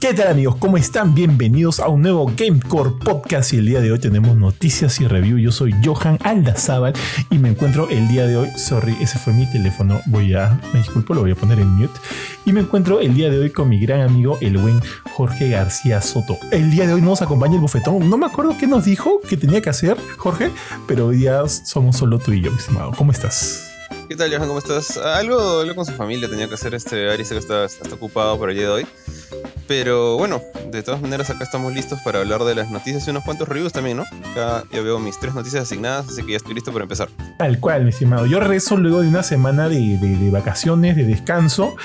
¿Qué tal amigos? ¿Cómo están? Bienvenidos a un nuevo Gamecore Podcast y el día de hoy tenemos noticias y review. Yo soy Johan Aldazábal y me encuentro el día de hoy, sorry, ese fue mi teléfono, voy a, me disculpo, lo voy a poner en mute. Y me encuentro el día de hoy con mi gran amigo, el buen Jorge García Soto. El día de hoy nos acompaña el bufetón. No me acuerdo qué nos dijo que tenía que hacer, Jorge, pero hoy día somos solo tú y yo, mi estimado. ¿Cómo estás? ¿Qué tal, Johan? ¿Cómo estás? Algo, algo con su familia tenía que hacer este Ari, que está, está ocupado por el día de hoy. Pero bueno, de todas maneras acá estamos listos para hablar de las noticias y unos cuantos reviews también, ¿no? Acá ya veo mis tres noticias asignadas, así que ya estoy listo para empezar. Tal cual, mi estimado. Yo regreso luego de una semana de, de vacaciones, de descanso,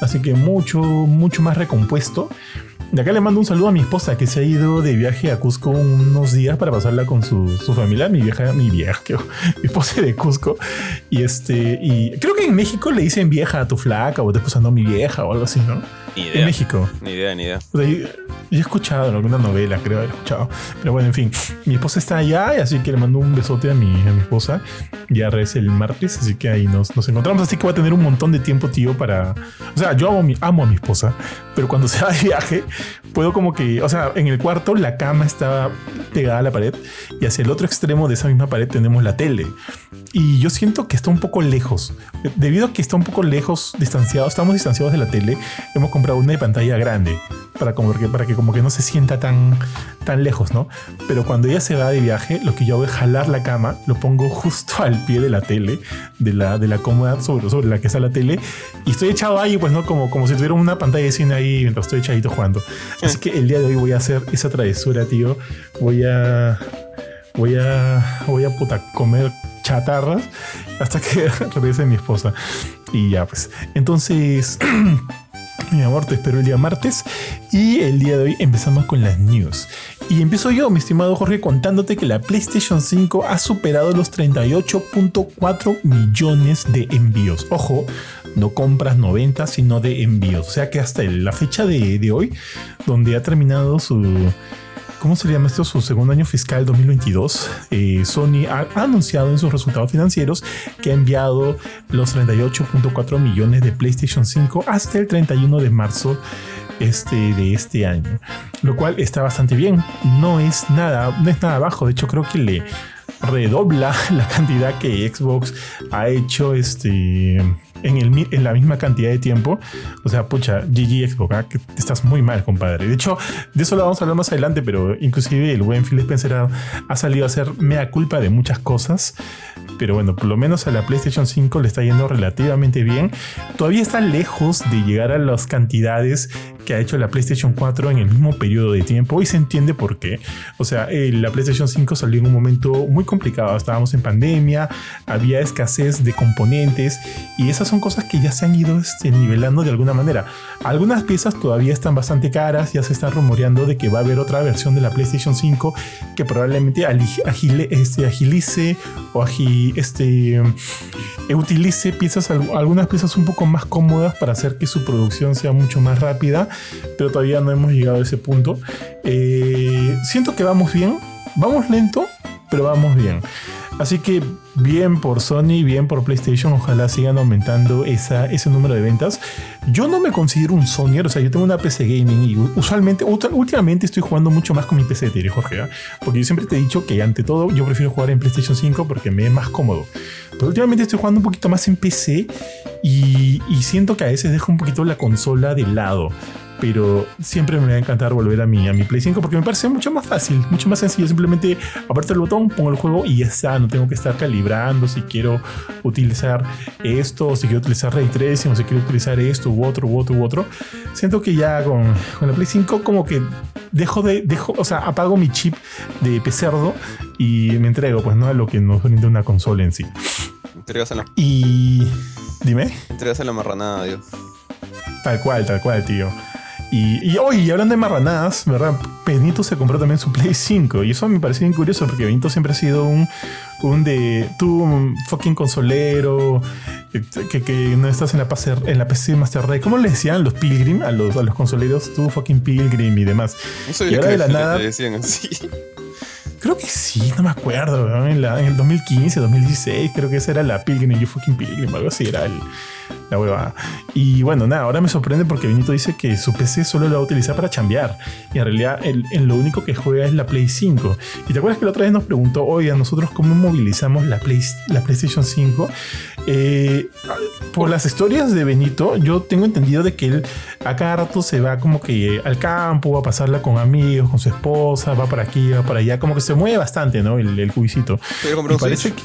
así que mucho, mucho más recompuesto. De acá le mando un saludo a mi esposa que se ha ido de viaje a Cusco unos días para pasarla con su, familia, mi vieja, mi vieja, mi esposa de Cusco. Y este, y creo que en México le dicen vieja a tu flaca o te esposando mi vieja o algo así, ¿no? Ni idea. En México. Ni idea, ni idea. Yo he escuchado en alguna novela, creo haber escuchado. Pero bueno, en fin, mi esposa está allá, y así que le mando un besote a mi, a mi esposa. Ya regresa el martes, así que ahí nos, nos, encontramos. Así que voy a tener un montón de tiempo, tío, para. O sea, yo amo, mi, amo a mi esposa, pero cuando se va de viaje, puedo como que. O sea, en el cuarto la cama está pegada a la pared y hacia el otro extremo de esa misma pared tenemos la tele. Y yo siento que está un poco lejos. Debido a que está un poco lejos, distanciado, estamos distanciados de la tele, hemos comprado una pantalla grande para, como que, para que como que no se sienta tan, tan lejos, ¿no? Pero cuando ella se va de viaje, lo que yo hago es jalar la cama, lo pongo justo al pie de la tele, de la, de la cómoda sobre, sobre la que está la tele, y estoy echado ahí, pues, ¿no? Como, como si tuviera una pantalla de cine ahí mientras estoy echadito jugando. Así que el día de hoy voy a hacer esa travesura, tío. Voy a... Voy a... Voy a puta comer chatarras hasta que regrese mi esposa. Y ya, pues. Entonces... Mi amor, te espero el día martes y el día de hoy empezamos con las news. Y empiezo yo, mi estimado Jorge, contándote que la PlayStation 5 ha superado los 38.4 millones de envíos. Ojo, no compras 90, sino de envíos. O sea que hasta la fecha de, de hoy, donde ha terminado su ¿cómo se llama esto? Su segundo año fiscal 2022, eh, Sony ha, anunciado en sus resultados financieros que ha enviado los 38.4 millones de PlayStation 5 hasta el 31 de marzo este, de este año, lo cual está bastante bien. No es nada, no es nada bajo. De hecho, creo que le redobla la cantidad que Xbox ha hecho este en, la misma cantidad de tiempo. O sea, pucha, GG Xbox, ¿ah? estás muy mal, compadre. De hecho, de eso lo vamos a hablar más adelante, pero inclusive el buen Phil Spencer ha, ha salido a hacer mea culpa de muchas cosas. Pero bueno, por lo menos a la PlayStation 5 le está yendo relativamente bien. Todavía está lejos de llegar a las cantidades que ha hecho la PlayStation 4 en el mismo periodo de tiempo y se entiende por qué. O sea, eh, la PlayStation 5 salió en un momento muy complicado. Estábamos en pandemia, había escasez de componentes y esas son cosas que ya se han ido este, nivelando de alguna manera. Algunas piezas todavía están bastante caras, ya se está rumoreando de que va a haber otra versión de la PlayStation 5 que probablemente este, agilice o este, utilice piezas, algunas piezas un poco más cómodas para hacer que su producción sea mucho más rápida pero todavía no hemos llegado a ese punto. Eh, siento que vamos bien, vamos lento, pero vamos bien. Así que bien por Sony, bien por PlayStation, ojalá sigan aumentando esa, ese número de ventas. Yo no me considero un Sonyer, o sea, yo tengo una PC gaming y usualmente, últimamente estoy jugando mucho más con mi PC, te Jorge, ¿ah? porque yo siempre te he dicho que ante todo yo prefiero jugar en PlayStation 5 porque me es más cómodo. Pero últimamente estoy jugando un poquito más en PC y siento que a veces dejo un poquito la consola de lado pero siempre me va a encantar volver a mi, a mi Play 5 porque me parece mucho más fácil, mucho más sencillo. Simplemente apreto el botón, pongo el juego y ya está. No tengo que estar calibrando si quiero utilizar esto, si quiero utilizar Ray Tracing, o si quiero utilizar esto u otro, u otro, u otro. Siento que ya con, con la Play 5 como que dejo de, dejo, o sea, apago mi chip de pecerdo y me entrego, pues, ¿no? A lo que nos brinda una consola en sí. Entregasela. Y... Dime. Entregasela marranada, Dios. Tal cual, tal cual, tío. Y, hoy, hablando de marranadas, ¿verdad? Benito se compró también su Play 5. Y eso me parece bien curioso porque Benito siempre ha sido un, un de. Tú, un fucking consolero. Que, que, no estás en la, PC, en la PC Master Race. ¿Cómo le decían los Pilgrim a los, a los consoleros? Tú, fucking Pilgrim y demás. y ahora de la nada. decían así. Creo que sí, no me acuerdo. En, la, en, el 2015, 2016, creo que esa era la Pilgrim, You Fucking Pilgrim, algo así era el, la huevada. Y bueno, nada, ahora me sorprende porque Benito dice que su PC solo lo va a utilizar para chambear. Y en realidad, en lo único que juega es la Play 5. Y te acuerdas que la otra vez nos preguntó, oye, a nosotros cómo movilizamos la, Play, la PlayStation 5. Eh, por las historias de Benito, yo tengo entendido de que él a cada rato se va como que al campo, va a pasarla con amigos, con su esposa, va para aquí, va para allá, como que se mueve bastante, ¿no? El, el cubicito. Pero parece que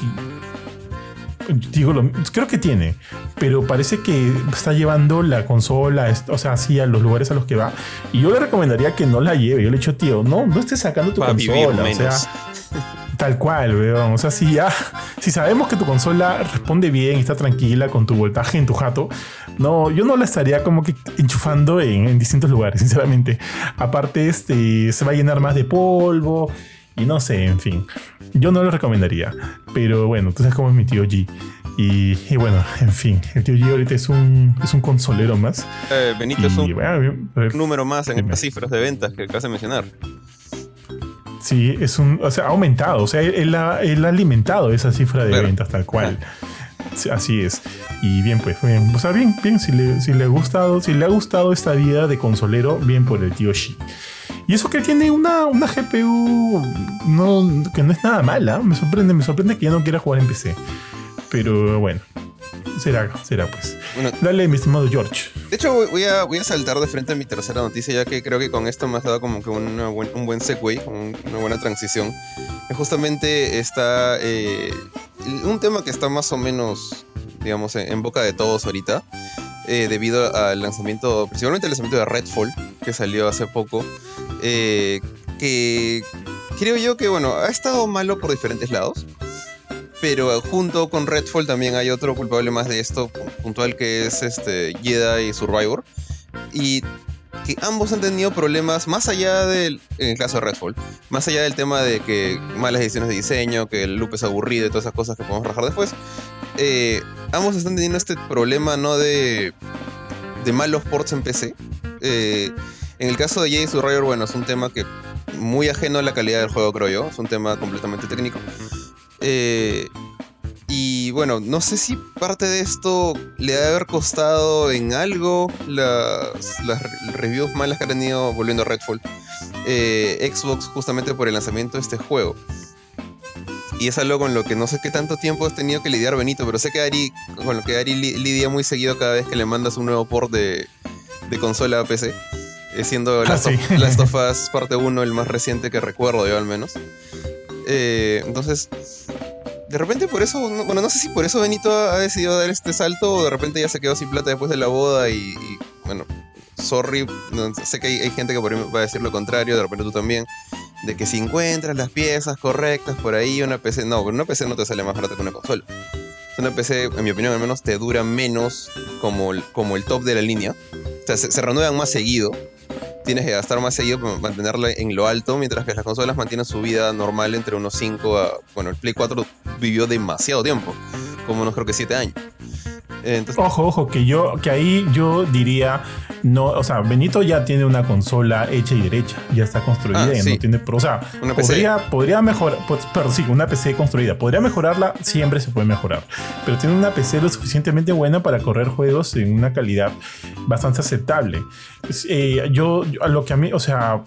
digo, creo que tiene, pero parece que está llevando la consola, o sea, así a los lugares a los que va. Y yo le recomendaría que no la lleve. Yo le he dicho, tío, no, no estés sacando tu consola. O sea, tal cual, weón. O sea, si ya, si sabemos que tu consola responde bien y está tranquila con tu voltaje en tu jato, no, yo no la estaría como que enchufando en, en distintos lugares, sinceramente. Aparte, este, se va a llenar más de polvo y no sé, en fin. Yo no lo recomendaría. Pero bueno, tú sabes cómo es mi tío G. Y, bueno, en fin, el tío G ahorita es un, es un consolero más. Eh, Benito es un número más en estas cifras de ventas que acabas de mencionar. Sí, es un. O sea, ha aumentado. O sea, él ha, alimentado esa cifra de ventas tal cual. así es. Y bien, pues, bien. O sea, bien, bien. Si le, si le ha gustado, si le ha gustado esta vida de consolero, bien por el tío G. Y eso que tiene una, una GPU no, que no es nada mala. Me sorprende, me sorprende que ya no quiera jugar en PC. Pero bueno, será, será pues. Dale, mi estimado George. De hecho, voy a, voy a saltar de frente a mi tercera noticia, ya que creo que con esto me has dado como que un buen segue, una buena transición. Justamente está eh, un tema que está más o menos, digamos, en boca de todos ahorita. Eh, debido al lanzamiento, principalmente el lanzamiento de Redfall, que salió hace poco, eh, que creo yo que, bueno, ha estado malo por diferentes lados, pero junto con Redfall también hay otro culpable más de esto, puntual, que es este Jedi Survivor, y que ambos han tenido problemas más allá del, en el caso de Redfall, más allá del tema de que malas ediciones de diseño, que el loop es aburrido y todas esas cosas que podemos rajar después, eh, ambos están teniendo este problema, ¿no? De, malos ports en PC. Eh, en el caso de Jay Survivor, bueno, es un tema que muy ajeno a la calidad del juego, creo yo. Es un tema completamente técnico. Eh, y bueno, no sé si parte de esto le ha de haber costado en algo las, las reviews malas que ha tenido volviendo a Redfall. Xbox justamente por el lanzamiento de este juego. Y es algo con lo que no sé qué tanto tiempo has tenido que lidiar Benito, pero sé que Ari, con lo que Ari lidia muy seguido cada vez que le mandas un nuevo port de, consola a PC. Siendo Last, ah, Last, of, Us parte 1 el más reciente que recuerdo yo al menos. Eh, entonces, de repente por eso, bueno, no sé si por eso Benito ha, decidido dar este salto o de repente ya se quedó sin plata después de la boda y, bueno, sorry, sé que hay, hay, gente que por ahí va a decir lo contrario, de repente tú también de que si encuentras las piezas correctas por ahí, una PC. No, una PC no te sale más barata que una consola. Una PC, en mi opinión, al menos te dura menos como el, como el top de la línea. O sea, se, renuevan más seguido. Tienes que gastar más seguido para mantenerla en lo alto, mientras que las consolas mantienen su vida normal entre unos 5 a. Bueno, el Play 4 vivió demasiado tiempo, como unos creo que 7 años. ojo, ojo, que yo, que ahí yo diría no, o sea, Benito ya tiene una consola hecha y derecha, ya está construida, ah, no tiene, o sea, podría, podría mejorar, pues, pero sí, una PC construida, podría mejorarla, siempre se puede mejorar, pero tiene una PC lo suficientemente buena para correr juegos en una calidad bastante aceptable. Eh, yo, a lo que a mí, o sea,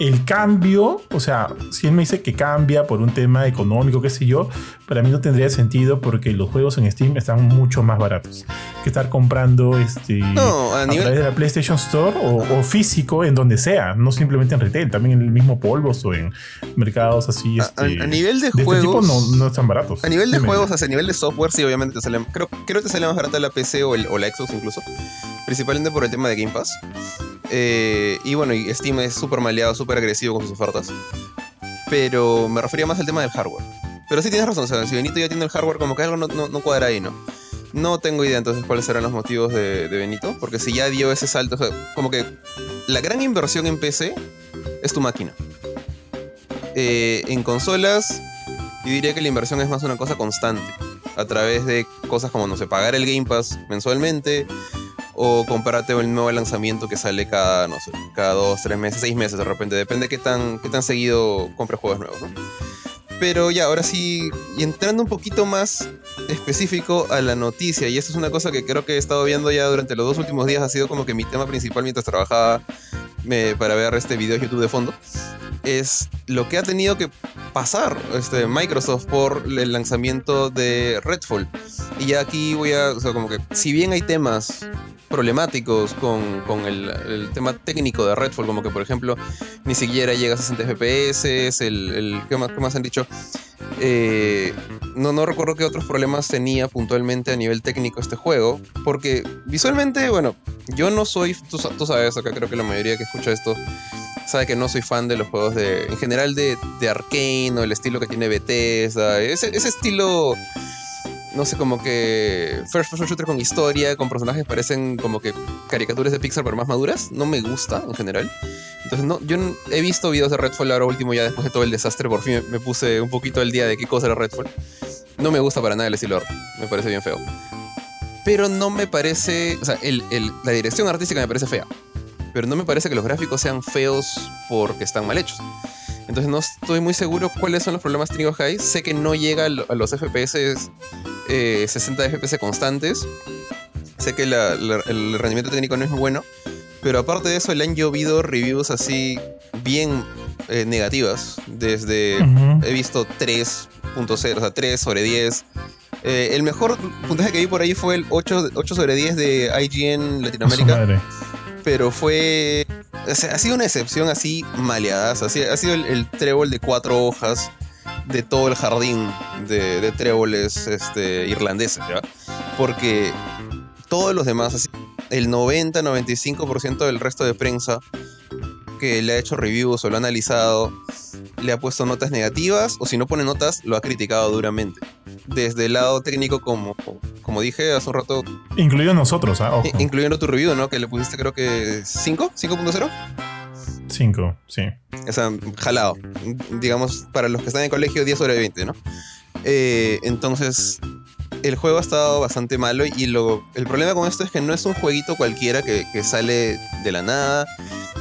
el cambio, o sea, si él me dice que cambia por un tema económico, qué sé yo, para mí no tendría sentido porque los juegos en Steam están mucho más baratos que estar comprando este, a, través de la PlayStation Store o, físico en donde sea, no simplemente en retail, también en el mismo polvos o en mercados así. a, este, nivel de, juegos. Este tipo no, no, están baratos. A nivel de juegos, a nivel de software, sí, obviamente te sale. Creo, creo que te sale más barata la PC o, o la Xbox incluso. Principalmente por el tema de Game Pass. Eh, y bueno, y Steam es súper maleado, súper agresivo con sus ofertas. Pero me refería más al tema del hardware. Pero sí tienes razón, o sea, si Benito ya tiene el hardware, como que algo no, no, cuadra ahí, ¿no? No tengo idea entonces cuáles serán los motivos de, Benito, porque si ya dio ese salto, o sea, como que la gran inversión en PC es tu máquina. Eh, en consolas, yo diría que la inversión es más una cosa constante, a través de cosas como, no sé, pagar el Game Pass mensualmente, o comprarte el nuevo lanzamiento que sale cada, no sé, cada dos, tres meses, seis meses de repente, depende de qué tan, qué tan seguido compres juegos nuevos, ¿no? Pero ya, ahora sí, y entrando un poquito más específico a la noticia, y esto es una cosa que creo que he estado viendo ya durante los dos últimos días, ha sido como que mi tema principal mientras trabajaba para ver este video de YouTube de fondo, es lo que ha tenido que pasar este, Microsoft por el lanzamiento de Redfall. Y ya aquí voy a, o sea, como que si bien hay temas problemáticos con, con el, el, tema técnico de Redfall, como que por ejemplo ni siquiera llega a 60 FPS, el, el ¿qué, más, ¿qué, más, han dicho? Eh, no, no recuerdo qué otros problemas tenía puntualmente a nivel técnico este juego, porque visualmente, bueno, yo no soy, tú, tú sabes, acá creo que la mayoría que escucha esto sabe que no soy fan de los juegos de, en general de, de Arkane o el estilo que tiene Bethesda, ese, estilo no sé, como que first person shooter con historia, con personajes parecen como que caricaturas de Pixar pero más maduras, no me gusta en general. Entonces, no, yo he visto videos de Redfall ahora último ya después de todo el desastre, por fin me puse un poquito el día de qué cosa era Redfall. No me gusta para nada el estilo me parece bien feo. Pero no me parece, o sea, el, el, la dirección artística me parece fea. Pero no me parece que los gráficos sean feos porque están mal hechos. Entonces no estoy muy seguro cuáles son los problemas técnicos que hay. Sé que no llega a los FPS eh, 60 FPS constantes. Sé que la, la, el rendimiento técnico no es muy bueno. Pero aparte de eso, le han llovido reviews así bien eh, negativas. Desde uh -huh. he visto 3.0, o sea, 3 sobre 10. Eh, el mejor puntaje que vi por ahí fue el 8, 8 sobre 10 de IGN Latinoamérica. Pero fue. Ha sido una excepción así maleada. O sea, ha sido el, trébol de cuatro hojas de todo el jardín de, de tréboles este, irlandeses, ¿ya? Porque todos los demás, así, el 90-95% del resto de prensa que le ha hecho reviews o lo ha analizado, le ha puesto notas negativas o si no pone notas, lo ha criticado duramente. Desde el lado técnico, como, como dije hace un rato. Incluido nosotros, ¿ah? Incluyendo tu review, ¿no? Que le pusiste creo que 5, 5.0. 5, sí. O sea, jalado. Digamos, para los que están en colegio, 10 sobre 20, ¿no? Eh, entonces, el juego ha estado bastante malo y lo, el problema con esto es que no es un jueguito cualquiera que, que, sale de la nada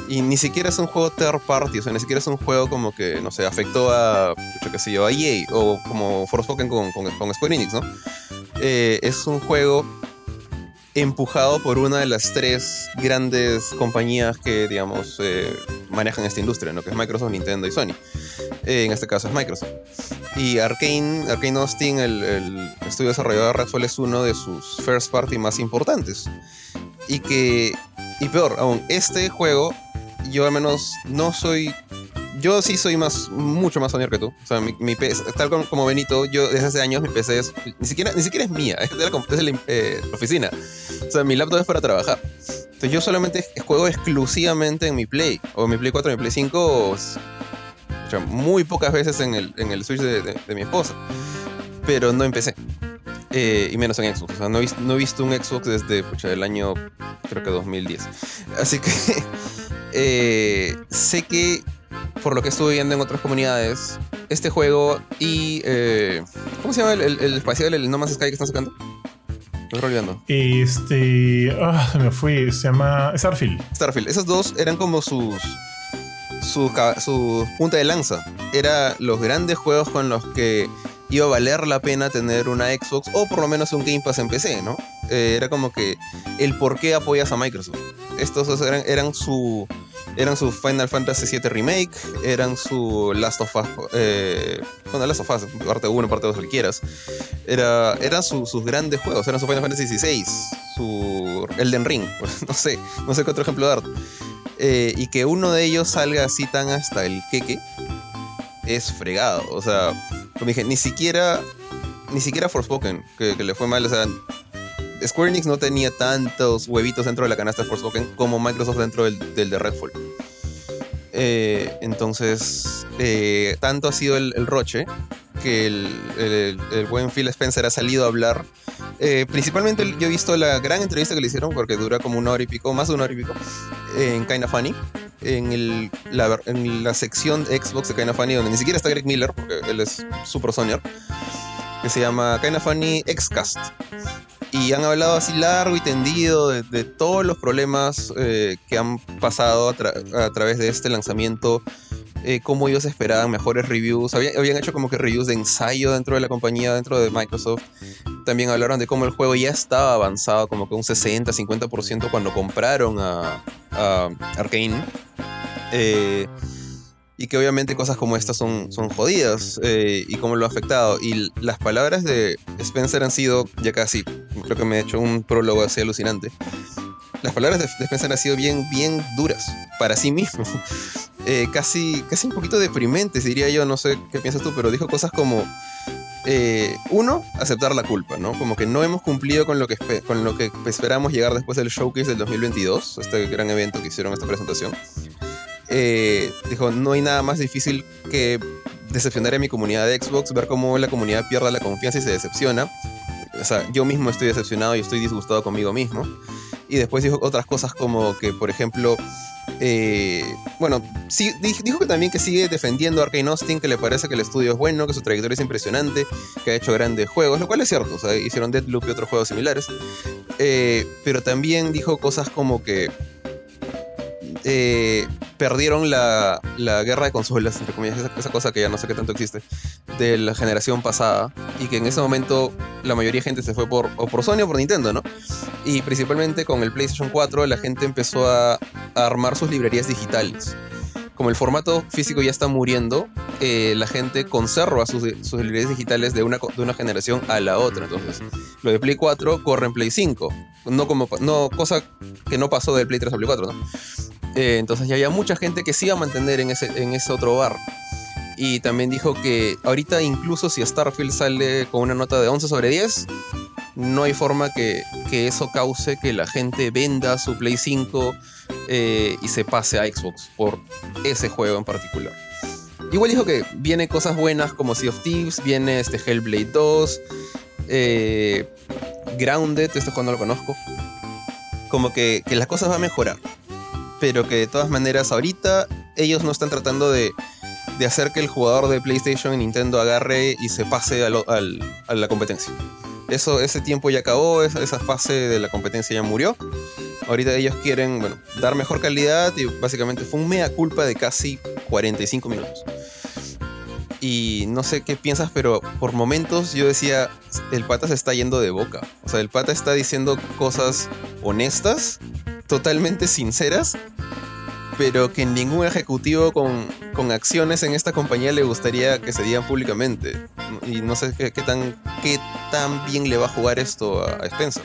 y ni siquiera es un juego third party, o sea, ni siquiera es un juego como que, no sé, afectó a, yo qué sé yo, a EA o como Forspoken con, con, con Square Enix, ¿no? Eh, es un juego empujado por una de las tres grandes compañías que, digamos, eh, manejan esta industria, ¿no? que es Microsoft, Nintendo y Sony. Eh, en este caso es Microsoft. Y Arkane, Arkane Austin, el, el, estudio desarrollador de Redfall, es uno de sus first party más importantes. Y que, y peor aún, este juego, yo al menos no soy yo sí soy más, mucho más senior que tú. O sea, mi, mi PC, tal como, como, Benito, yo desde hace años mi PC es, ni siquiera, ni siquiera es mía, es de la, es de la eh, oficina. O sea, mi laptop es para trabajar. Entonces yo solamente juego exclusivamente en mi Play, o mi Play 4, mi Play 5, o, sea, muy pocas veces en el, en el Switch de, de, mi esposa. Pero no empecé. Eh, y menos en Xbox. O sea, no he, no he visto un Xbox desde el año, creo que 2010. Así que eh, sé que por lo que estuve viendo en otras comunidades, este juego y. Eh, ¿Cómo se llama el, el, el, espacial, el No Man's Sky que están sacando? Me estoy olvidando. Este. Ah, se me fue. Se llama Starfield. Starfield. Esos dos eran como sus. Su, su punta de lanza. Era los grandes juegos con los que iba a valer la pena tener una Xbox o por lo menos un Game Pass en PC, ¿no? Eh, era como que el por qué apoyas a Microsoft. Estos eran, eran su eran su Final Fantasy VII Remake, eran su Last of Us, eh, bueno, Last of Us, parte 1, parte 2, lo quieras. Era, eran su, sus grandes juegos, eran su Final Fantasy XVI, su Elden Ring, no sé, no sé qué otro ejemplo dar. Eh, y que uno de ellos salga así tan hasta el queque, es fregado. O sea, como dije, ni siquiera, ni siquiera Forspoken, que, que le fue mal, o sea, Square Enix no tenía tantos huevitos dentro de la canasta de Forspoken como Microsoft dentro del, de Redfall. Eh, entonces, eh, tanto ha sido el, roche que el, buen Phil Spencer ha salido a hablar. Eh, principalmente yo he visto la gran entrevista que le hicieron, porque dura como una hora y pico, más de una hora y pico, en Kinda Funny, en, la, sección Xbox de Kinda Funny, donde ni siquiera está Greg Miller, porque él es super senior, que se llama Kinda Funny Xcast. Y han hablado así largo y tendido de, todos los problemas eh, que han pasado a, través de este lanzamiento, eh, cómo ellos esperaban mejores reviews, habían, hecho como que reviews de ensayo dentro de la compañía, dentro de Microsoft, también hablaron de cómo el juego ya estaba avanzado, como que un 60-50% cuando compraron a, a Arkane. Eh, y que obviamente cosas como estas son, son jodidas eh, y cómo lo ha afectado. Y las palabras de Spencer han sido ya casi, creo que me he hecho un prólogo así alucinante. Las palabras de, Spencer han sido bien, bien duras para sí mismo. Eh, casi, casi un poquito deprimentes, diría yo, no sé qué piensas tú, pero dijo cosas como... Eh, uno, aceptar la culpa, ¿no? Como que no hemos cumplido con lo que, con lo que esperamos llegar después del showcase del 2022, este gran evento que hicieron esta presentación. Eh, dijo, no hay nada más difícil que decepcionar a mi comunidad de Xbox, ver cómo la comunidad pierde la confianza y se decepciona. O sea, yo mismo estoy decepcionado y estoy disgustado conmigo mismo. Y después dijo otras cosas como que, por ejemplo, eh, bueno, sí, dijo que también que sigue defendiendo a Arkane Austin, que le parece que el estudio es bueno, que su trayectoria es impresionante, que ha hecho grandes juegos, lo cual es cierto, o sea, hicieron Deadloop y otros juegos similares. Eh, pero también dijo cosas como que eh, perdieron la, guerra de consolas, entre comillas, esa, cosa que ya no sé qué tanto existe, de la generación pasada, y que en ese momento la mayoría de gente se fue por, o por Sony o por Nintendo, ¿no? Y principalmente con el PlayStation 4 la gente empezó a, armar sus librerías digitales como el formato físico ya está muriendo, eh, la gente conserva sus, sus, librerías digitales de una, de una generación a la otra. Entonces, lo de Play 4 corre en Play 5. No como no, cosa que no pasó del Play 3 a Play 4, ¿no? Eh, entonces ya había mucha gente que se iba a mantener en ese, otro bar. Y también dijo que ahorita incluso si Starfield sale con una nota de 11 sobre 10, no hay forma que, eso cause que la gente venda su Play 5 eh, y se pase a Xbox por ese juego en particular. Igual dijo que vienen cosas buenas como Sea of Thieves, viene este Hellblade 2, eh, Grounded, este juego no lo conozco. Como que, que las cosas van a mejorar pero que de todas maneras ahorita ellos no están tratando de, hacer que el jugador de PlayStation y Nintendo agarre y se pase a, la competencia. Eso, ese tiempo ya acabó, esa, esa, fase de la competencia ya murió. Ahorita ellos quieren, bueno, dar mejor calidad y básicamente fue un mea culpa de casi 45 minutos. Y no sé qué piensas, pero por momentos yo decía, el pata se está yendo de boca. O sea, el pata está diciendo cosas honestas, totalmente sinceras, pero que ningún ejecutivo con, acciones en esta compañía le gustaría que se digan públicamente. Y no sé qué, tan, qué tan bien le va a jugar esto a, Spencer.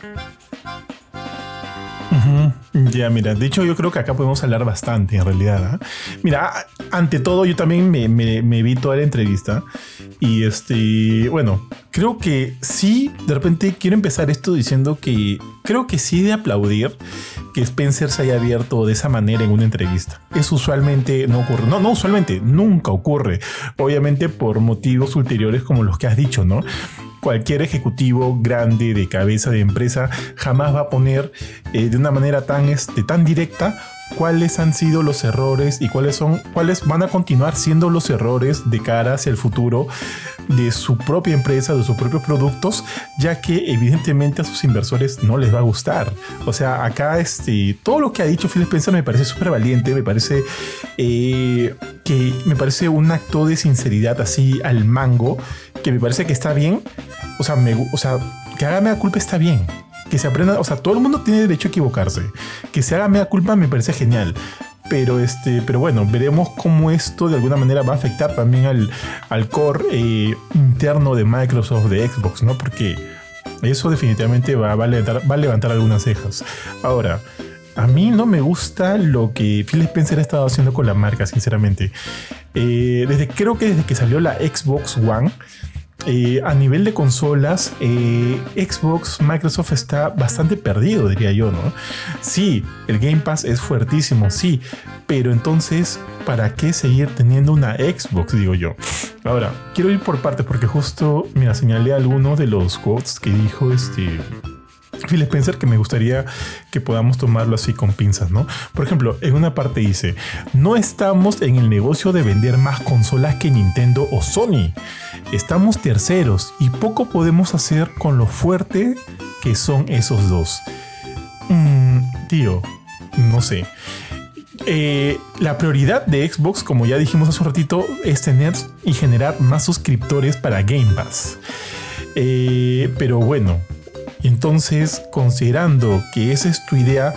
Ya, mira, de hecho yo creo que acá podemos hablar bastante en realidad. ¿ah? Mira, ante todo yo también me, me, vi toda la entrevista y este, bueno, creo que sí, de repente quiero empezar esto diciendo que creo que sí de aplaudir que Spencer se haya abierto de esa manera en una entrevista. Eso usualmente no ocurre. No, no usualmente, nunca ocurre. Obviamente por motivos ulteriores como los que has dicho, ¿no? cualquier ejecutivo grande de cabeza de empresa jamás va a poner eh, de una manera tan, este, tan directa cuáles han sido los errores y cuáles son cuáles van a continuar siendo los errores de cara hacia el futuro de su propia empresa, de sus propios productos, ya que evidentemente a sus inversores no les va a gustar. O sea, acá este, todo lo que ha dicho Phil Spencer me parece súper valiente, me parece eh, que me parece un acto de sinceridad así al mango, que me parece que está bien. O sea, me, o sea que haga la culpa está bien que se aprenda, o sea, todo el mundo tiene derecho a equivocarse. Que se haga media culpa me parece genial. Pero, este, pero bueno, veremos cómo esto de alguna manera va a afectar también al, al core eh, interno de Microsoft, de Xbox, ¿no? Porque eso definitivamente va, va, a levantar, va levantar algunas cejas. Ahora, a mí no me gusta lo que Phil Spencer ha estado haciendo con la marca, sinceramente. Eh, desde, creo que desde que salió la Xbox One, eh, a nivel de consolas, eh, Xbox, Microsoft está bastante perdido, diría yo, ¿no? Sí, el Game Pass es fuertísimo, sí, pero entonces, ¿para qué seguir teniendo una Xbox, digo yo? Ahora, quiero ir por partes porque justo, mira, señalé algunos de los quotes que dijo este Phil Spencer que me gustaría que podamos tomarlo así con pinzas, ¿no? Por ejemplo, en una parte dice, no estamos en el negocio de vender más consolas que Nintendo o Sony. Estamos terceros y poco podemos hacer con lo fuerte que son esos dos. Mm, tío, no sé. Eh, la prioridad de Xbox, como ya dijimos hace un ratito, es tener y generar más suscriptores para Game Pass. Eh, pero bueno, entonces, considerando que esa es tu idea,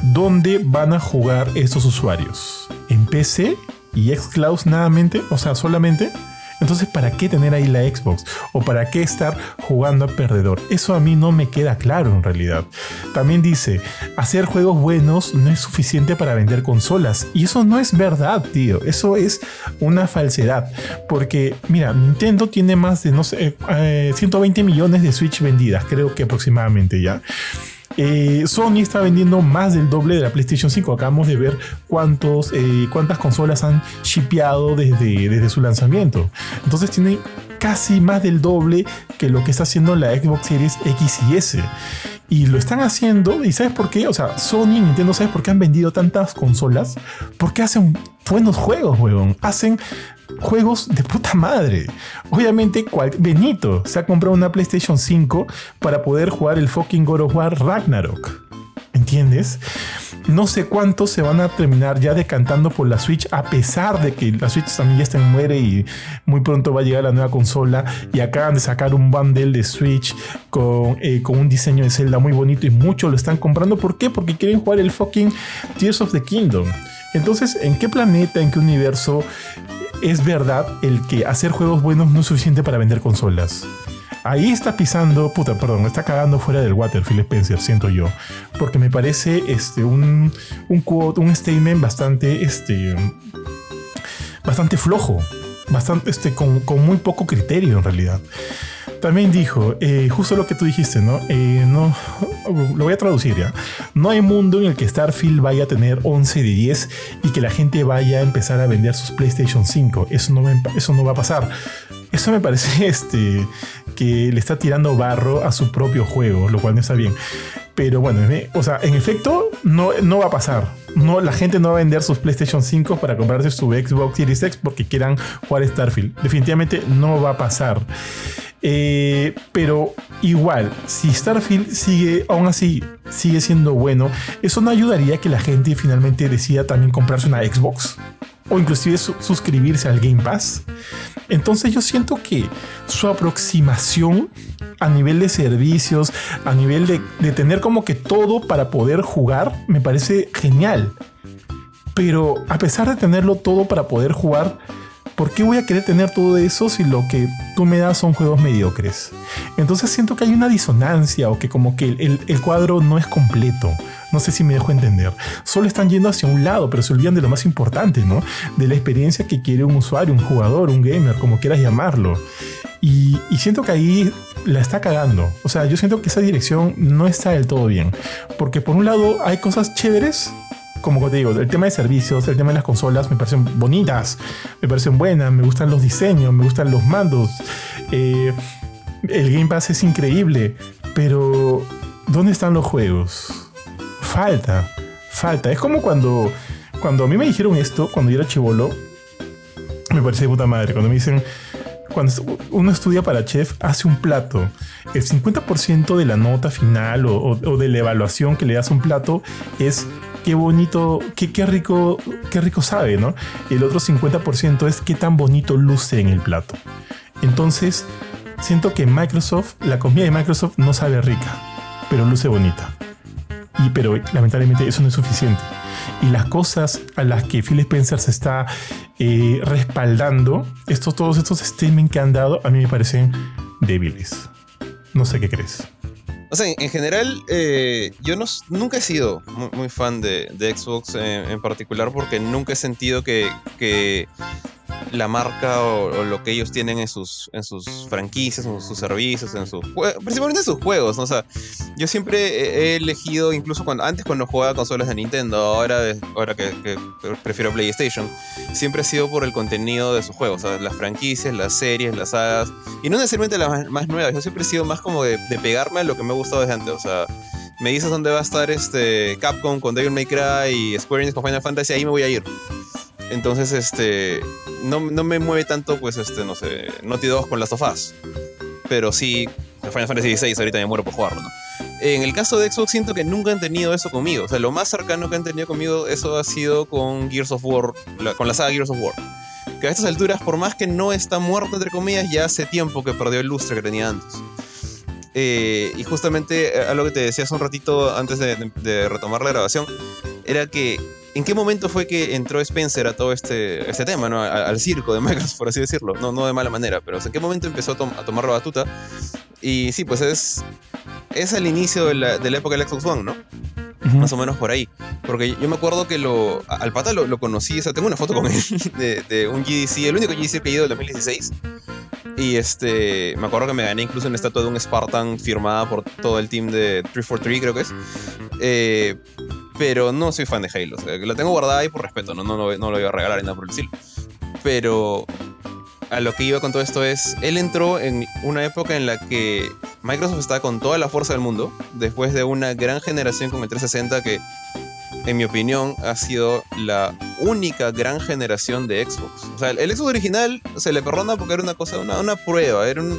¿dónde van a jugar estos usuarios? ¿En PC y Xcloud nuevamente? O sea, solamente. Entonces, ¿para qué tener ahí la Xbox? ¿O para qué estar jugando a perdedor? Eso a mí no me queda claro en realidad. También dice, hacer juegos buenos no es suficiente para vender consolas. Y eso no es verdad, tío. Eso es una falsedad. Porque, mira, Nintendo tiene más de, no sé, 120 eh, millones de Switch vendidas, creo que aproximadamente ya. Eh, Sony está vendiendo más del doble de la PlayStation 5. Acabamos de ver cuántos, eh, cuántas consolas han shipeado desde, desde su lanzamiento. Entonces tiene casi más del doble que lo que está haciendo la Xbox Series X y S. Y lo están haciendo, ¿y sabes por qué? O sea, Sony y Nintendo, ¿sabes por qué han vendido tantas consolas? Porque hacen buenos juegos, weón. Hacen juegos de puta madre. Obviamente, Benito se ha comprado una PlayStation 5 para poder jugar el fucking God War Ragnarok. ¿Entiendes? No sé cuántos se van a terminar ya decantando por la Switch, a pesar de que la Switch también ya está en muere y muy pronto va a llegar la nueva consola. Y acaban de sacar un bundle de Switch con, eh, con un diseño de Zelda muy bonito y muchos lo están comprando. ¿Por qué? Porque quieren jugar el fucking Tears of the Kingdom. Entonces, ¿en qué planeta, en qué universo es verdad el que hacer juegos buenos no es suficiente para vender consolas. Ahí está pisando, puta, perdón, está cagando fuera del water Phil Spencer, siento yo. Porque me parece este, un, un quote, un statement bastante, este, bastante flojo. Bastante, este, con, con muy poco criterio en realidad. También dijo, eh, justo lo que tú dijiste, ¿no? Eh, no lo voy a traducir ya. No hay mundo en el que Starfield vaya a tener 11 de 10 y que la gente vaya a empezar a vender sus PlayStation 5. Eso no, eso no va a pasar. Eso me parece este, que le está tirando barro a su propio juego, lo cual no está bien. Pero bueno, o sea, en efecto, no, no va a pasar. No, la gente no va a vender sus PlayStation 5 para comprarse su Xbox Series X porque quieran jugar Starfield. Definitivamente no va a pasar. Eh, pero igual, si Starfield sigue, aún así, sigue siendo bueno, eso no ayudaría a que la gente finalmente decida también comprarse una Xbox o inclusive suscribirse al Game Pass. Entonces yo siento que su aproximación a nivel de servicios, a nivel de, de tener como que todo para poder jugar, me parece genial. Pero a pesar de tenerlo todo para poder jugar, ¿por qué voy a querer tener todo eso si lo que tú me das son juegos mediocres? Entonces siento que hay una disonancia o que como que el, cuadro no es completo. No sé si me dejo entender. Solo están yendo hacia un lado, pero se olvidan de lo más importante, ¿no? De la experiencia que quiere un usuario, un jugador, un gamer, como quieras llamarlo. Y, y, siento que ahí la está cagando. O sea, yo siento que esa dirección no está del todo bien. Porque por un lado hay cosas chéveres como te digo, el tema de servicios, el tema de las consolas me parecen bonitas, me parecen buenas, me gustan los diseños, me gustan los mandos. Eh, el Game Pass es increíble, pero ¿dónde están los juegos? Falta, falta. Es como cuando, cuando a mí me dijeron esto, cuando yo era chivolo, me parece de puta madre. Cuando me dicen, cuando uno estudia para chef, hace un plato. El 50% de la nota final o, o, de la evaluación que le das a un plato es qué bonito, qué, qué, rico, qué rico sabe, ¿no? El otro 50% es qué tan bonito luce en el plato. Entonces, siento que Microsoft, la comida de Microsoft no sabe rica, pero luce bonita. Y pero lamentablemente eso no es suficiente. Y las cosas a las que Phil Spencer se está eh, respaldando, estos, todos estos statements que han dado, a mí me parecen débiles. No sé qué crees. O sea, en general, eh, yo no, nunca he sido muy, fan de, Xbox en, particular porque nunca he sentido que, que la marca o, lo que ellos tienen en sus, en sus franquicias, en sus servicios, en sus principalmente en sus juegos. ¿no? Sea, yo siempre he elegido, incluso cuando antes cuando jugaba consolas de Nintendo, ahora, ahora que, prefiero PlayStation, siempre ha sido por el contenido de sus juegos, las franquicias, las series, las sagas, y no necesariamente las más, nuevas. Yo siempre he sido más como de, pegarme a lo que me ha gustado desde antes. O sea, me dices dónde va a estar este Capcom con Devil May Cry y Square Enix con Final Fantasy, ahí me voy a ir. Entonces, este, no, me mueve tanto, pues, este, no sé, Naughty Dog con las sofás. Pero sí, Final Fantasy XVI ahorita me muero por jugarlo, ¿no? En el caso de Xbox siento que nunca han tenido eso conmigo. O sea, lo más cercano que han tenido conmigo eso ha sido con Gears of War, con la saga Gears of War. Que a estas alturas, por más que no está muerto, entre comillas, ya hace tiempo que perdió el lustre que tenía antes. Eh, y justamente eh, algo que te decía hace un ratito antes de, retomar la grabación, era que ¿En qué momento fue que entró Spencer a todo este, este tema, ¿no? al, circo de Microsoft, por así decirlo? No, no de mala manera, pero ¿en qué momento empezó a, a, tomar la batuta? Y sí, pues es, es el inicio de la, de la época del Xbox One, ¿no? Más o menos por ahí. Porque yo me acuerdo que lo, al pata lo, lo conocí, o sea, tengo una foto con él de, de, un GDC, el único GDC que he ido del 2016. Y este, me acuerdo que me gané incluso una estatua de un Spartan firmada por todo el team de 343, creo que es. Eh, pero no soy fan de Halo. O sea, la tengo guardada ahí por respeto, no, no, no, lo voy a regalar ni nada por el estilo. Pero a lo que iba con todo esto es, él entró en una época en la que Microsoft estaba con toda la fuerza del mundo, después de una gran generación con el 360 que, en mi opinión, ha sido la única gran generación de Xbox. O sea, el, Xbox original se le perdona porque era una cosa, una, una prueba, era un,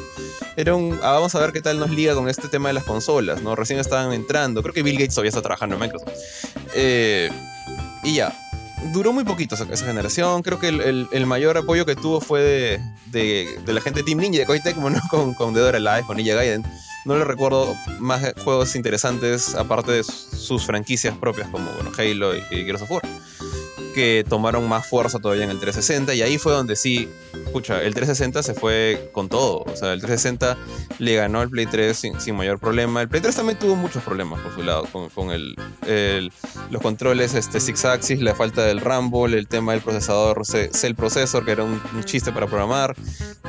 era un, ah, vamos a ver qué tal nos liga con este tema de las consolas, ¿no? Recién estaban entrando, creo que Bill Gates todavía está trabajando en Microsoft. Eh, y ya, duró muy poquito esa, generación. Creo que el, mayor apoyo que tuvo fue de, la gente de Team Ninja de Koei Tecmo, ¿no? Con, con Dead or Alive, con Ninja Gaiden. No le recuerdo más juegos interesantes aparte de sus franquicias propias como bueno, Halo y, y Gears of War que tomaron más fuerza todavía en el 360 y ahí fue donde sí, escucha, el 360 se fue con todo, o sea, el 360 le ganó al Play 3 sin, mayor problema, el Play 3 también tuvo muchos problemas por su lado, con, el, los controles este, Six Axis, la falta del Rumble, el tema del procesador Cell Processor, que era un, chiste para programar,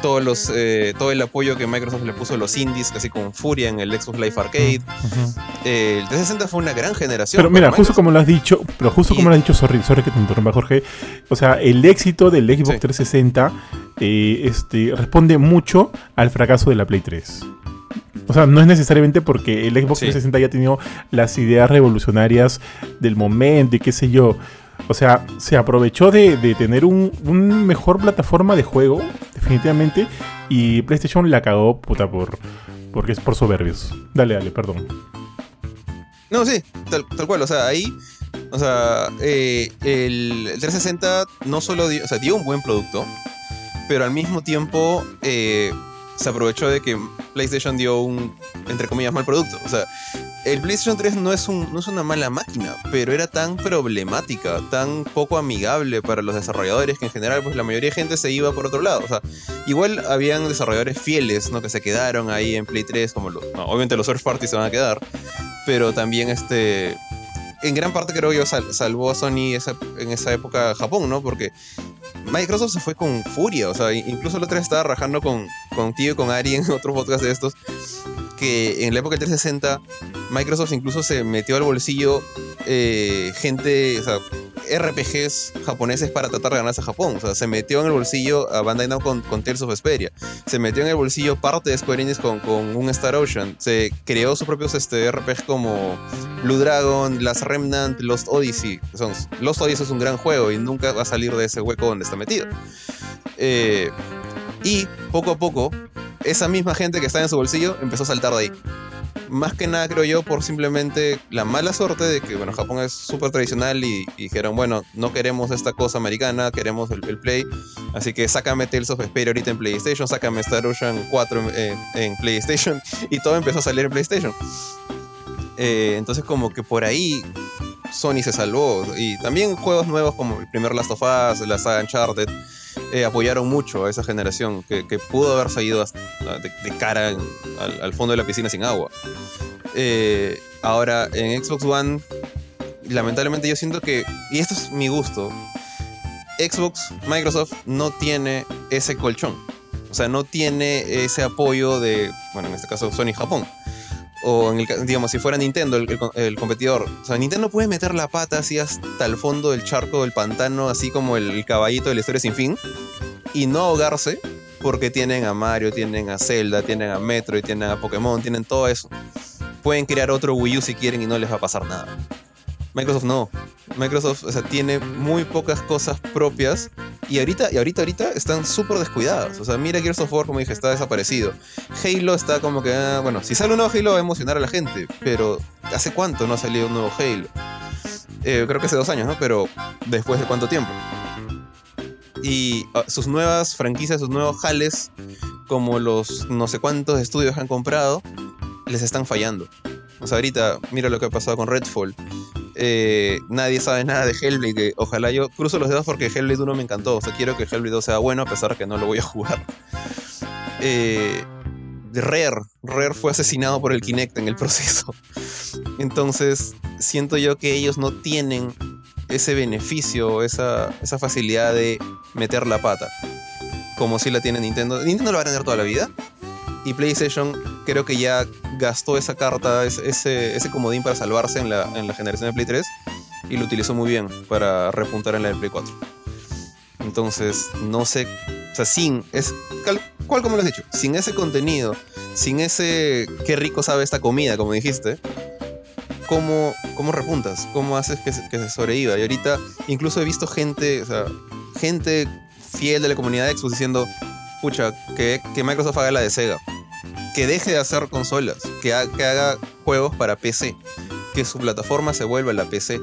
todos los, eh, todo el apoyo que Microsoft le puso a los indies, casi con furia en el Xbox Live Arcade. el 360 fue una gran generación. Pero mira, justo como lo has dicho, pero justo como lo has dicho, sorry, sorry que te Jorge. O sea, el éxito del Xbox 360 eh, este, responde mucho al fracaso de la Play 3. O sea, no es necesariamente porque el Xbox 360 haya tenido las ideas revolucionarias del momento y qué sé yo. O sea, se aprovechó de, tener un, mejor plataforma de juego, definitivamente, y PlayStation la cagó, puta, por, porque es por soberbios. Dale, dale, perdón. No, sí, tal, tal cual. O sea, ahí o sea, eh, el, 360 no solo dio, dio un buen producto, pero al mismo tiempo eh, se aprovechó de que PlayStation dio un, entre comillas, mal producto. O sea, el PlayStation 3 no es, un, no es una mala máquina, pero era tan problemática, tan poco amigable para los desarrolladores que en general pues la mayoría de gente se iba por otro lado. O sea, igual habían desarrolladores fieles, ¿no? Que se quedaron ahí en Play 3, como los, obviamente los first parties se van a quedar, pero también este en gran parte creo yo salvó a Sony en esa época Japón, ¿no? Porque Microsoft se fue con furia, o sea, incluso el otro día estaba rajando con, contigo y con Ari en otro podcast de estos, que en la época del 360 Microsoft incluso se metió al bolsillo eh, gente, o sea, RPGs japoneses para tratar de ganarse a Japón. O sea, se metió en el bolsillo a Bandai Namco con, con Tales of Vesperia. Se metió en el bolsillo parte de Square Enix con, un Star Ocean. Se creó sus propios este, RPGs como Blue Dragon, Last Remnant, Lost Odyssey. Son, Lost Odyssey es un gran juego y nunca va a salir de ese hueco donde está metido. Eh, y poco a poco, esa misma gente que está en su bolsillo empezó a saltar de ahí más que nada creo yo por simplemente la mala suerte de que, bueno, Japón es súper tradicional y, dijeron, bueno, no queremos esta cosa americana, queremos el, Play, así que sácame Tales of Vesperia ahorita en PlayStation, sácame Star Ocean 4 en, PlayStation y todo empezó a salir en PlayStation. Eh, entonces como que por ahí Sony se salvó y también juegos nuevos como el primer Last of Us, la saga Uncharted, eh, apoyaron mucho a esa generación que, pudo haber salido de, cara al, fondo de la piscina sin agua. Eh, ahora, en Xbox One, lamentablemente yo siento que, y esto es mi gusto, Xbox, Microsoft no tiene ese colchón. O sea, no tiene ese apoyo de, bueno, en este caso Sony Japón o en el, digamos, si fuera Nintendo el, competidor, o sea, Nintendo puede meter la pata así hasta el fondo del charco del pantano, así como el, caballito de la historia sin fin, y no ahogarse, porque tienen a Mario, tienen a Zelda, tienen a Metro, y tienen a Pokémon, tienen todo eso. Pueden crear otro Wii U si quieren y no les va a pasar nada. Microsoft no. Microsoft o sea, tiene muy pocas cosas propias Y ahorita, y ahorita, ahorita están súper descuidados. O sea, mira Gears of War, como dije, está desaparecido. Halo está como que, ah, bueno, si sale un nuevo Halo va a emocionar a la gente, pero ¿hace cuánto no ha salido un nuevo Halo? Eh, creo que hace dos años, ¿no? Pero después de cuánto tiempo. Y ah, sus nuevas franquicias, sus nuevos jales, como los no sé cuántos estudios han comprado, les están fallando. O sea, ahorita, mira lo que ha pasado con Redfall. Eh, nadie sabe nada de Hellblade. ojalá yo cruzo los dedos porque Hellblade 1 me encantó. O sea, quiero que Hellblade 2 sea bueno a pesar de que no lo voy a jugar. Eh, Rare. Rare fue asesinado por el Kinect en el proceso. Entonces, siento yo que ellos no tienen ese beneficio, esa, esa facilidad de meter la pata. Como si la tiene Nintendo. Nintendo lo va a tener toda la vida. Y PlayStation creo que ya gastó esa carta, ese, ese comodín para salvarse en la, en la generación de Play 3 y lo utilizó muy bien para repuntar en la de Play 4. Entonces, no sé, o sea, sin, es, ¿cuál como lo has dicho? Sin ese contenido, sin ese qué rico sabe esta comida, como dijiste, ¿cómo, cómo repuntas? ¿Cómo haces que se, sobreviva? Y ahorita incluso he visto gente, gente fiel de la comunidad de Xbox diciendo, pucha, que, que Microsoft haga la de Sega que deje de hacer consolas, que, haga juegos para PC, que su plataforma se vuelva la PC.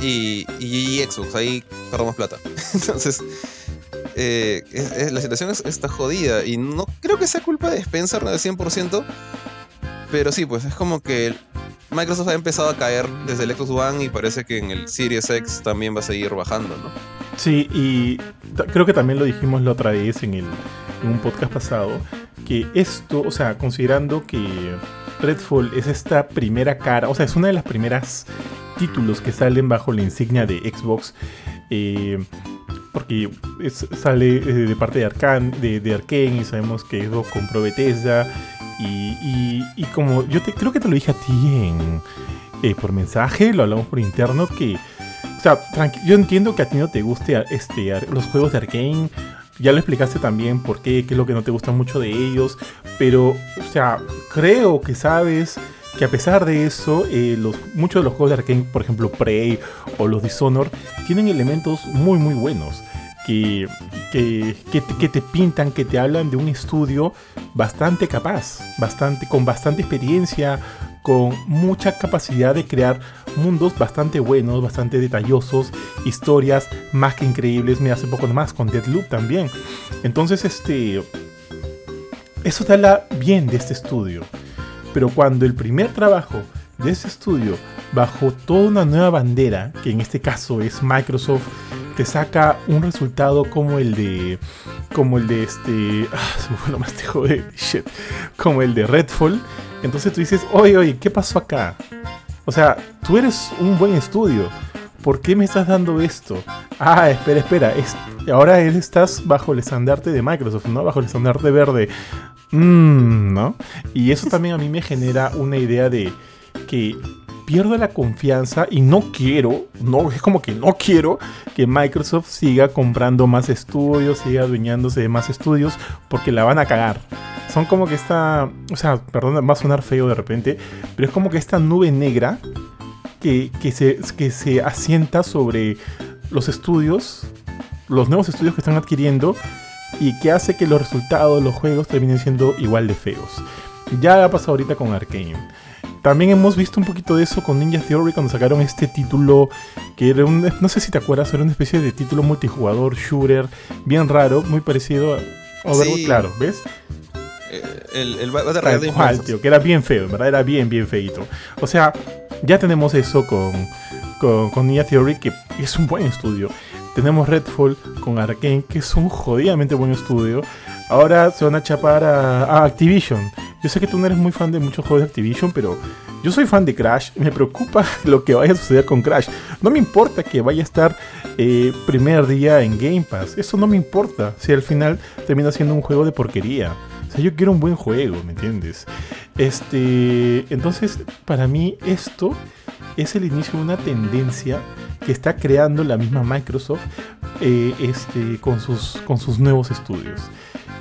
Y, y, Xbox, ahí perdamos plata. Entonces, eh, la situación está jodida y no creo que sea culpa de Spencer del 100%, pero sí, pues es como que Microsoft ha empezado a caer desde el Xbox One y parece que en el Series X también va a seguir bajando, ¿no? Sí, y creo que también lo dijimos la otra vez en un podcast pasado, que esto, o sea, considerando que Redfall es esta primera cara, o sea, es una de las primeras títulos que salen bajo la insignia de Xbox. Eh, porque sale eh, de parte de Arkane, de, Arkane y sabemos que Xbox compró Bethesda. Y, y, como yo te, creo que te lo dije a ti en, eh, por mensaje, lo hablamos por interno, que o sea, yo entiendo que a ti no te guste este, los juegos de Arkane ya lo explicaste también por qué, qué es lo que no te gusta mucho de ellos. Pero, o sea, creo que sabes que a pesar de eso, eh, muchos de los juegos de Arkane, por ejemplo Prey o los Dishonored, tienen elementos muy muy buenos. Que, que, que, te pintan, que te hablan de un estudio bastante capaz, bastante, con bastante experiencia, con mucha capacidad de crear mundos bastante buenos, bastante detallosos, historias más que increíbles. Me hace poco más con Deadloop también. Entonces, este. Eso te habla bien de este estudio. Pero cuando el primer trabajo de este estudio, bajo toda una nueva bandera, que en este caso es Microsoft, te saca un resultado como el de. Como el de este. Ah, se me fue más de shit. Como el de Redfall entonces tú dices, oye, oye, ¿qué pasó acá? O sea, tú eres un buen estudio. ¿Por qué me estás dando esto? Ah, espera, espera. ahora él estás bajo el estandarte de Microsoft, ¿no? Bajo el estandarte verde. Mmm, ¿no? Y eso también a mí me genera una idea de que pierdo la confianza y no quiero, no, es como que no quiero que Microsoft siga comprando más estudios, siga adueñándose de más estudios, porque la van a cagar son como que esta, o sea, perdón, va a sonar feo de repente, pero es como que esta nube negra que, se, que se asienta sobre los estudios, los nuevos estudios que están adquiriendo y que hace que los resultados de los juegos terminen siendo igual de feos. Ya ha pasado ahorita con Arkane. También hemos visto un poquito de eso con Ninja Theory cuando sacaron este título que era un, no sé si te acuerdas, era una especie de título multijugador, shooter, bien raro, muy parecido a Overwatch, claro, ¿ves? El, el Battle Royale de tío, que era bien feo, en verdad era bien, bien feito. O sea, ya tenemos eso con, con, con Ninja Theory, que es un buen estudio. Tenemos Redfall con Arkane, que es un jodidamente buen estudio. Ahora se van a chapar a, Activision. Yo sé que tú no eres muy fan de muchos juegos de Activision, pero yo soy fan de Crash. Me preocupa lo que vaya a suceder con Crash. No me importa que vaya a estar eh, primer día en Game Pass. Eso no me importa si al final termina siendo un juego de porquería. O sea, yo quiero un buen juego, ¿me entiendes? Este, entonces, para mí esto es el inicio de una tendencia que está creando la misma Microsoft eh, este, con, sus, con sus nuevos estudios.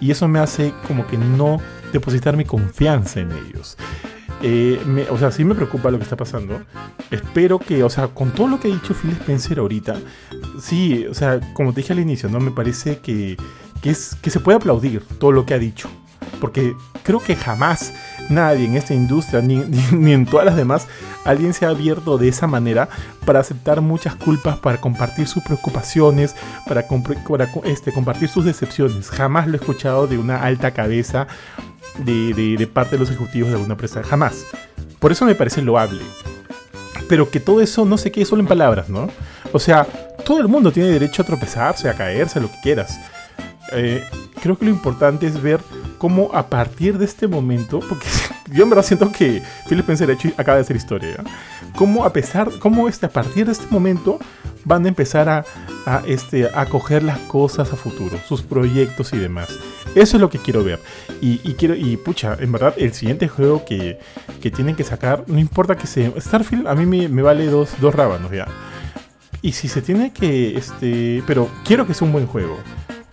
Y eso me hace como que no depositar mi confianza en ellos. Eh, o sea, sí me preocupa lo que está pasando. Espero que, o sea, con todo lo que ha dicho Phil Spencer ahorita, sí, o sea, como te dije al inicio, ¿no? Me parece que, que, es, que se puede aplaudir todo lo que ha dicho. Porque creo que jamás nadie en esta industria, ni, ni, en todas las demás, alguien se ha abierto de esa manera para aceptar muchas culpas, para compartir sus preocupaciones, para, este, compartir sus decepciones. Jamás lo he escuchado de una alta cabeza de, parte de los ejecutivos de alguna empresa. Jamás. Por eso me parece loable. Pero que todo eso no se quede solo en palabras, ¿no? O sea, todo el mundo tiene derecho a tropezarse, a caerse, a lo que quieras. Eh, creo que lo importante es ver cómo a partir de este momento, porque yo en verdad siento que Philip Spencer acaba de hacer historia, ¿ya? cómo a pesar, cómo este, a partir de este momento van a empezar a, a, este, a coger las cosas a futuro, sus proyectos y demás. Eso es lo que quiero ver. Y, quiero, y pucha, en verdad, el siguiente juego que, que, tienen que sacar, no importa que sea. Starfield a mí me, vale dos, dos rábanos ya. Y si se tiene que, este, pero quiero que sea un buen juego.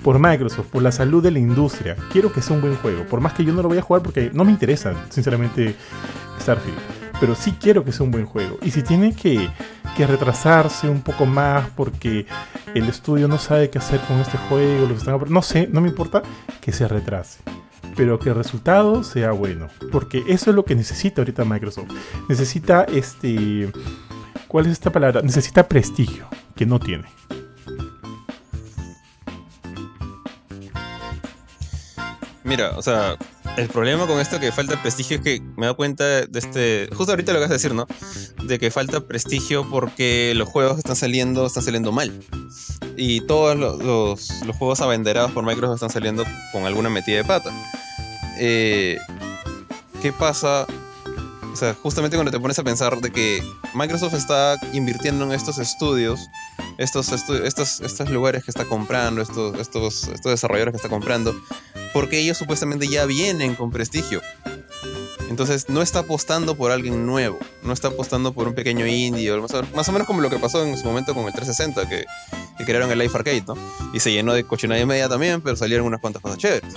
Por Microsoft, por la salud de la industria. Quiero que sea un buen juego. Por más que yo no lo voy a jugar porque no me interesa, sinceramente, Starfield. Pero sí quiero que sea un buen juego. Y si tiene que, que retrasarse un poco más porque el estudio no sabe qué hacer con este juego, no sé, no me importa que se retrase. Pero que el resultado sea bueno. Porque eso es lo que necesita ahorita Microsoft. Necesita este. ¿Cuál es esta palabra? Necesita prestigio, que no tiene. Mira, o sea, el problema con esto que falta prestigio es que me da cuenta de este. Justo ahorita lo que vas a decir, ¿no? De que falta prestigio porque los juegos están saliendo están saliendo mal. Y todos los, los, juegos abanderados por Microsoft están saliendo con alguna metida de pata. Eh, ¿Qué pasa? O sea, justamente cuando te pones a pensar de que Microsoft está invirtiendo en estos estudios, estos, estos, estos lugares que está comprando, estos, estos, estos desarrolladores que está comprando, porque ellos supuestamente ya vienen con prestigio. Entonces no está apostando por alguien nuevo, no está apostando por un pequeño indie, más o, menos como lo que pasó en su momento con el 360, que, crearon el Life Arcade, ¿no? Y se llenó de cochinada y media también, pero salieron unas cuantas cosas chéveres.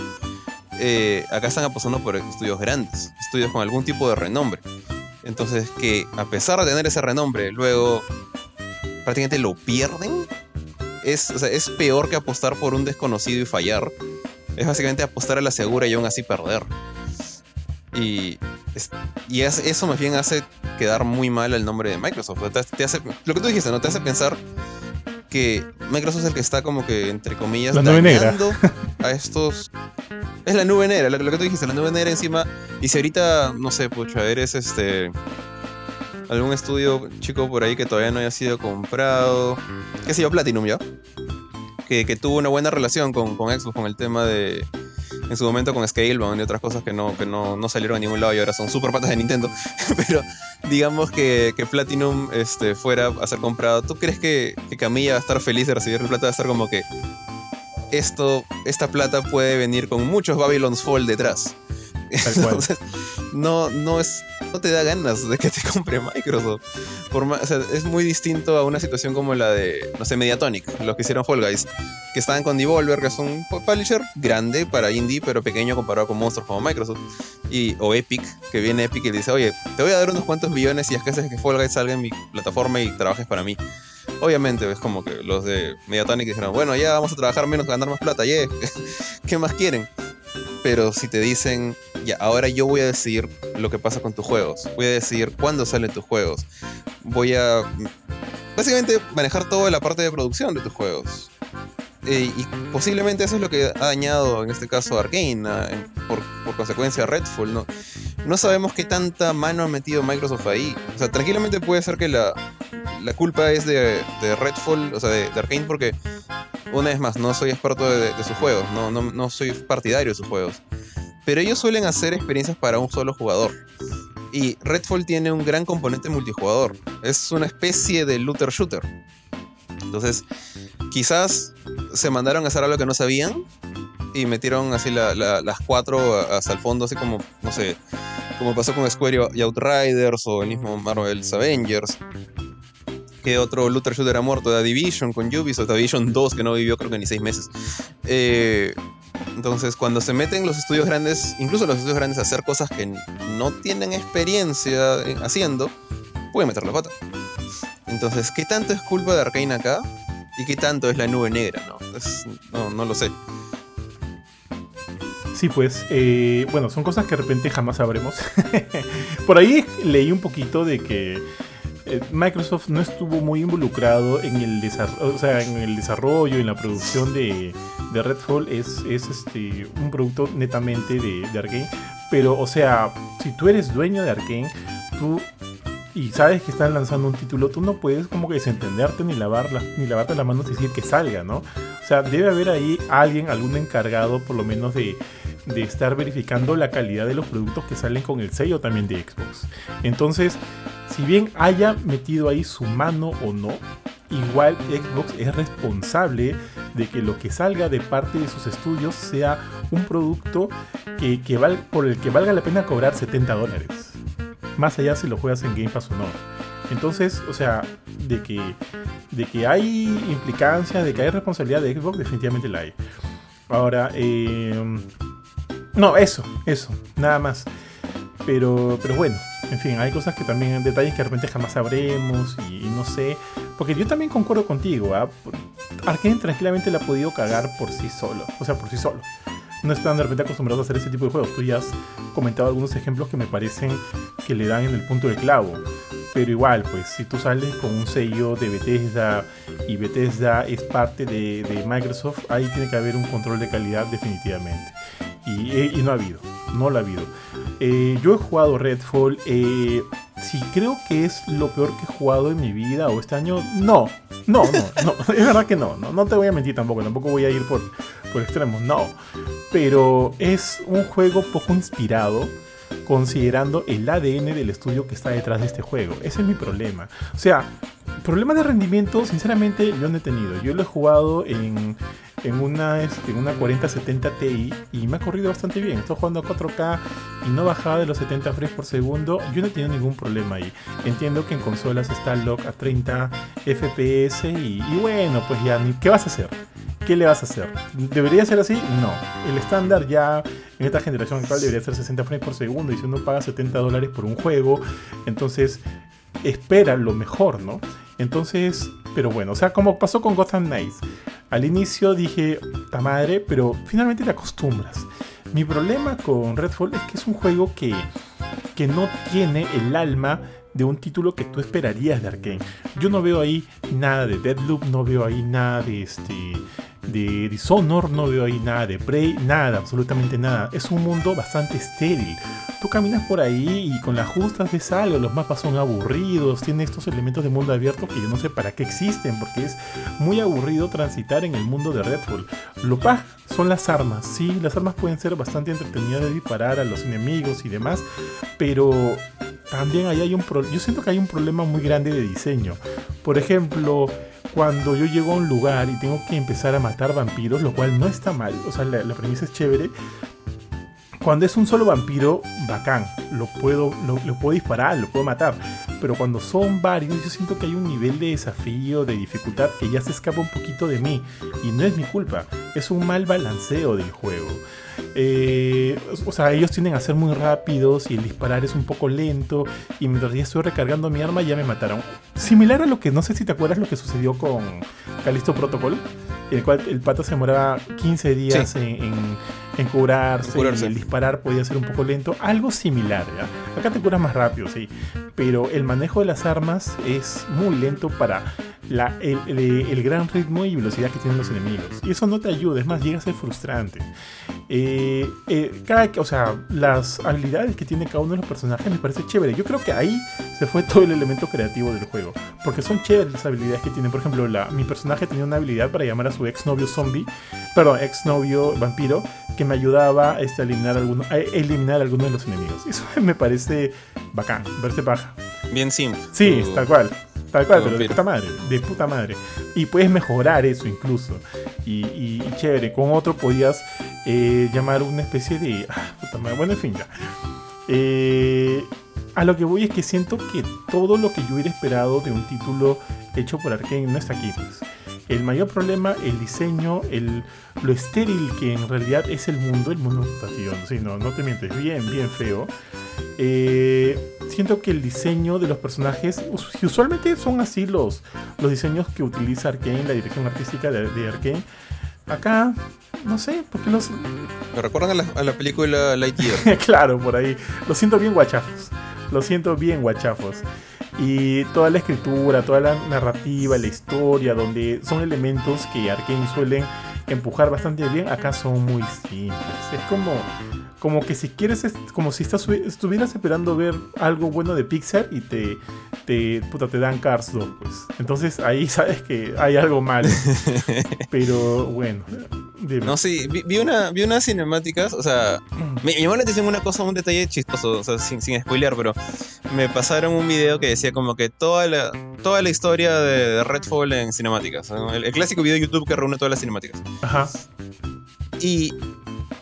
Eh, acá están apostando por estudios grandes, estudios con algún tipo de renombre. Entonces que a pesar de tener ese renombre, luego prácticamente lo pierden, es, es peor que apostar por un desconocido y fallar es básicamente apostar a la segura y aún así perder. Y, y eso más bien hace quedar muy mal el nombre de Microsoft. Te, hace, lo que tú dijiste, ¿no? Te hace pensar que Microsoft es el que está como que, entre comillas, la dañando a estos... Es la nube negra, lo, que tú dijiste, la nube negra encima. Y si ahorita, no sé, pucha, eres este... Algún estudio chico por ahí que todavía no haya sido comprado. ¿Qué sé yo? Platinum, ¿ya? Que, tuvo una buena relación con, con, Xbox, con el tema de. En su momento con Scalebound y otras cosas que no, que no, no salieron a ningún lado y ahora son super patas de Nintendo. Pero digamos que, que, Platinum este, fuera a ser comprado. ¿Tú crees que, que Camilla va a estar feliz de recibir el plata? Va a estar como que. Esto, esta plata puede venir con muchos Babylon's Fall detrás. Entonces, no, no, es, no te da ganas de que te compre Microsoft. Por es muy distinto a una situación como la de, no sé, Mediatonic, los que hicieron Fall Guys, que estaban con Devolver, que es un publisher grande para indie, pero pequeño comparado con monstruos como Microsoft. Y, o Epic, que viene Epic y dice, oye, te voy a dar unos cuantos billones y es que haces que Fall Guys salga en mi plataforma y trabajes para mí. Obviamente, es como que los de Mediatonic dijeron, bueno, ya vamos a trabajar menos, ganar más plata, yeah. ¿qué más quieren? Pero si te dicen, ya, ahora yo voy a decidir lo que pasa con tus juegos, voy a decidir cuándo salen tus juegos, voy a básicamente manejar toda la parte de producción de tus juegos. Eh, y posiblemente eso es lo que ha dañado en este caso a Arkane, por, por, consecuencia a Redfall. ¿no? no sabemos qué tanta mano ha metido Microsoft ahí. O sea, tranquilamente puede ser que la, la culpa es de, Redfall, o sea, de, de Arkane, porque una vez más, no soy experto de, sus juegos, no, no, no, soy partidario de sus juegos. Pero ellos suelen hacer experiencias para un solo jugador. Y Redfall tiene un gran componente multijugador. Es una especie de looter shooter. Entonces, quizás se mandaron a hacer algo que no sabían y metieron así las cuatro hasta el fondo, así como, no sé, como pasó con Square y Outriders o el mismo Marvel's Avengers que otro looter shooter ha muerto, The Division con Ubisoft, The Division 2 que no vivió creo que ni seis meses. Eh, Entonces, cuando se meten los estudios grandes, incluso los estudios grandes, a hacer cosas que no tienen experiencia haciendo, pueden meter la pata. Entonces, ¿qué tanto es culpa de Arkane acá? ¿Y qué tanto es la nube negra? No, no, lo sé. Sí, pues, eh, bueno, son cosas que de repente jamás sabremos. Por ahí leí un poquito de que eh, Microsoft no estuvo muy involucrado en el, desarrollo, o sea, en el desarrollo, en la producción de, Redfall. Es, es este, un producto netamente de, Arkane. Pero, o sea, si tú eres dueño de Arkane, tú y sabes que están lanzando un título, tú no puedes como que desentenderte ni lavar ni lavarte las manos y decir que salga, ¿no? O sea, debe haber ahí alguien, algún encargado por lo menos de, de estar verificando la calidad de los productos que salen con el sello también de Xbox. Entonces, si bien haya metido ahí su mano o no, igual Xbox es responsable de que lo que salga de parte de sus estudios sea un producto que, que por el que valga la pena cobrar 70 dólares. Más allá si lo juegas en Game Pass o no. Entonces, o sea, de que, de que hay implicancia, de que hay responsabilidad de Xbox, definitivamente la hay. Ahora, eh, no, eso, eso, nada más. Pero, pero bueno, en fin, hay cosas que también, detalles que de repente jamás sabremos y, no sé. Porque yo también concuerdo contigo, ¿ah? Tranquilamente la ha podido cagar por sí solo, o sea, por sí solo. No están de repente acostumbrados a hacer ese tipo de juegos. Tú ya has comentado algunos ejemplos que me parecen que le dan en el punto de clavo. Pero igual, pues si tú sales con un sello de Bethesda y Bethesda es parte de, de Microsoft, ahí tiene que haber un control de calidad definitivamente. Eh, y, no ha habido, no lo ha habido. Eh, yo he jugado Redfall, eh, si creo que es lo peor que he jugado en mi vida o este año, no, no, no, no, es verdad que no, no, no te voy a mentir tampoco, tampoco voy a ir por, por extremos, no, pero es un juego poco inspirado considerando el ADN del estudio que está detrás de este juego. Ese es mi problema. O sea, problema de rendimiento, sinceramente, yo no he tenido. Yo lo he jugado en, en una, este, en una 4070 Ti y me ha corrido bastante bien. Estoy jugando a 4K y no bajaba de los 70 frames por segundo. Yo no he tenido ningún problema ahí. Entiendo que en consolas está lock a 30 FPS y, bueno, pues ya, ¿qué vas a hacer? ¿Qué le vas a hacer? ¿Debería ser así? No. El estándar ya en esta generación actual debería ser 60 frames por segundo y si uno paga 70 dólares por un juego, entonces espera lo mejor, ¿no? Entonces, pero bueno, o sea, como pasó con Gotham Knights. Al inicio dije, ta madre, pero finalmente te acostumbras. Mi problema con Redfall es que es un juego que, que no tiene el alma de un título que tú esperarías de Arkane. Yo no veo ahí nada de Deadloop, no veo ahí nada de este de Dishonor, no veo ahí nada de Prey, nada, absolutamente nada. Es un mundo bastante estéril. Tú caminas por ahí y con las justas ves algo, los mapas son aburridos, tiene estos elementos de mundo abierto que yo no sé para qué existen, porque es muy aburrido transitar en el mundo de Redfall. Lo pa son las armas, sí, las armas pueden ser bastante entretenidas de disparar a los enemigos y demás, pero también ahí hay un yo siento que hay un problema muy grande de diseño. Por ejemplo, cuando yo llego a un lugar y tengo que empezar a matar vampiros, lo cual no está mal, o sea, la, premisa es chévere. Cuando es un solo vampiro, bacán, lo puedo, lo, puedo disparar, lo puedo matar. Pero cuando son varios, yo siento que hay un nivel de desafío, de dificultad que ya se escapa un poquito de mí. Y no es mi culpa, es un mal balanceo del juego. Eh, o sea, ellos tienden a ser muy rápidos y el disparar es un poco lento. Y mientras ya estoy recargando mi arma, ya me mataron. Similar a lo que no sé si te acuerdas lo que sucedió con Calisto Protocol, el cual el pato se demoraba 15 días en, en, curarse, y el disparar podía ser un poco lento. Algo similar, ¿ya? Acá te curas más rápido, sí. Pero el manejo de las armas es muy lento para el, gran ritmo y velocidad que tienen los enemigos. Y eso no te ayuda, es más, llega a ser frustrante. Eh, eh, cada, o sea, las habilidades que tiene cada uno de los personajes me parece chévere. Yo creo que ahí se fue todo el elemento creativo del juego. Porque son chéveres las habilidades que tienen. Por ejemplo, la, mi personaje tenía una habilidad para llamar a su exnovio zombie, perdón, exnovio vampiro, que me ayudaba este, a, eliminar alguno, a eliminar algunos de los enemigos. Eso me parece bacán, verse baja. Bien simple. Sí, tal cual. Tal cual, pero de puta madre, de puta madre. Y puedes mejorar eso incluso. Y, chévere, con otro podías eh, llamar una especie de... Ah, puta madre. Bueno, en fin, ya. Eh, a lo que voy es que siento que todo lo que yo hubiera esperado de un título hecho por Arkane no está aquí, pues. El mayor problema, el diseño, el, lo estéril que en realidad es el mundo, el mundo tío, sí, no, no te mientes, bien, bien feo. Eh, siento que el diseño de los personajes, usualmente son así los, los diseños que utiliza Arkane, la dirección artística de, de Arkane. Acá, no sé, porque los... Me recuerdan a la, a la película Lightyear. claro, por ahí. Lo siento bien guachafos. Lo siento bien guachafos. Y toda la escritura, toda la narrativa, la historia, donde son elementos que Arkane suelen empujar bastante bien, acá son muy simples. Es como, como que si quieres, como si estás, estuvieras esperando ver algo bueno de Pixar y te, te, puta, te dan Cars 2, pues. Entonces ahí sabes que hay algo mal. Pero bueno. No, sí, vi, una, vi unas cinemáticas, o sea, me, llamó la atención una cosa, un detalle chistoso, o sea, sin, sin spoilear, pero me pasaron un video que decía como que toda la, toda la historia de, Redfall en cinemáticas, el, el, clásico video de YouTube que reúne todas las cinemáticas. Ajá. Y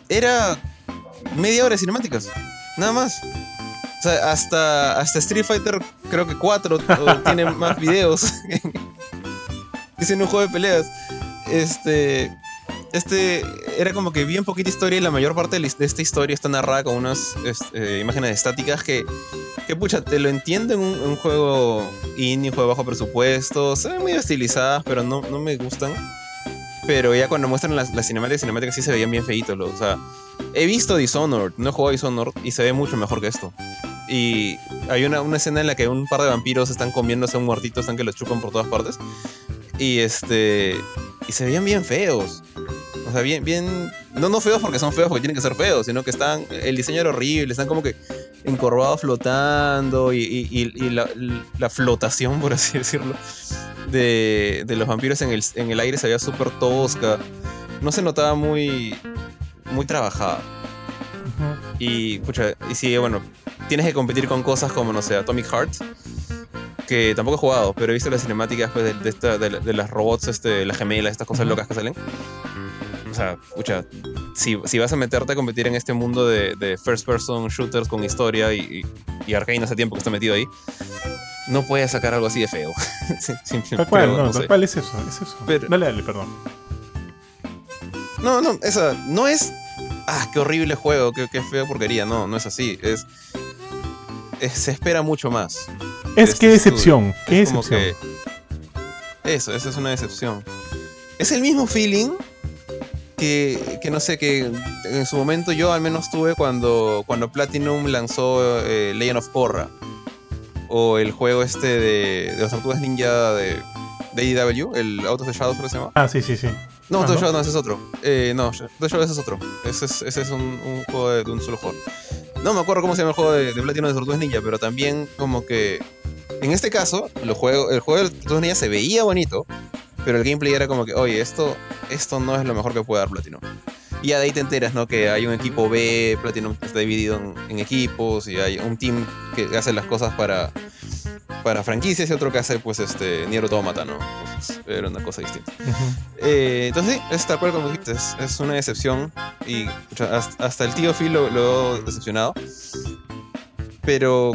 era media hora de cinemáticas, nada más. O sea, hasta, hasta Street Fighter creo que 4 tiene más videos. es en un juego de peleas. Este este era como que bien poquita historia y la mayor parte de, esta historia está narrada con unas este, imágenes estáticas que, que, pucha, te lo entiendo en un, juego indie, un juego bajo presupuesto, se ven muy estilizadas, pero no, no me gustan. Pero ya cuando muestran las, las cinemáticas, cinemáticas sí se veían bien feitos. O sea, he visto Dishonored, no he jugado Dishonored y se ve mucho mejor que esto. Y hay una, una escena en la que un par de vampiros están comiéndose un muertito, están que los chupan por todas partes. Y este. Y se veían bien feos. O sea, bien, bien. No, no feos porque son feos porque tienen que ser feos, sino que están. El diseño era horrible, están como que encorvados flotando y, y, la, la, flotación, por así decirlo, de, de, los vampiros en el, en el aire se veía súper tosca. No se notaba muy. muy trabajada. Y, pucha, y sí, bueno, tienes que competir con cosas como, no sé, Atomic Heart, que tampoco he jugado, pero he visto las cinemáticas pues, de, de, esta, de, de, las robots, este, las gemelas, estas cosas locas que salen sea, escucha, si, si, vas a meterte a competir en este mundo de, de first person shooters con historia y, y, Arkane hace tiempo que está metido ahí, no puedes sacar algo así de feo. cual, no, no cual es eso, es eso. dale, dale, perdón. No, no, esa no es. Ah, qué horrible juego, qué, qué feo porquería. No, no es así. Es, se espera mucho más. Es que este decepción, qué decepción. eso, esa es una decepción. Es el mismo feeling que, que, no sé, que en su momento yo al menos tuve cuando, cuando Platinum lanzó eh, Legend of Korra. O el juego este de, de las tortugas ninja de, de IDW, el Out of the Shadows, ¿cómo se llama? Ah, sí, sí, sí. No, Out of the Shadows no, ese es otro. Eh, no, Out of the Shadows es otro. Ese es, ese es un, un juego de, de, un solo juego. No me acuerdo cómo se llama el juego de, de Platinum de Tortugas Ninja, pero también como que... En este caso, el juego, el juego de Tortugas Ninja se veía bonito, pero el gameplay era como que, oye, esto, esto no es lo mejor que puede dar Platinum. Y ya de ahí te enteras, ¿no? Que hay un equipo B, Platinum está dividido en, equipos y hay un team que hace las cosas para, para franquicias y otro que hace, pues, este, Nier Automata, ¿no? era una cosa distinta. Eh, entonces, sí, es tal cual como dijiste, es, una decepción y hasta, el tío Phil lo, lo decepcionado. Pero,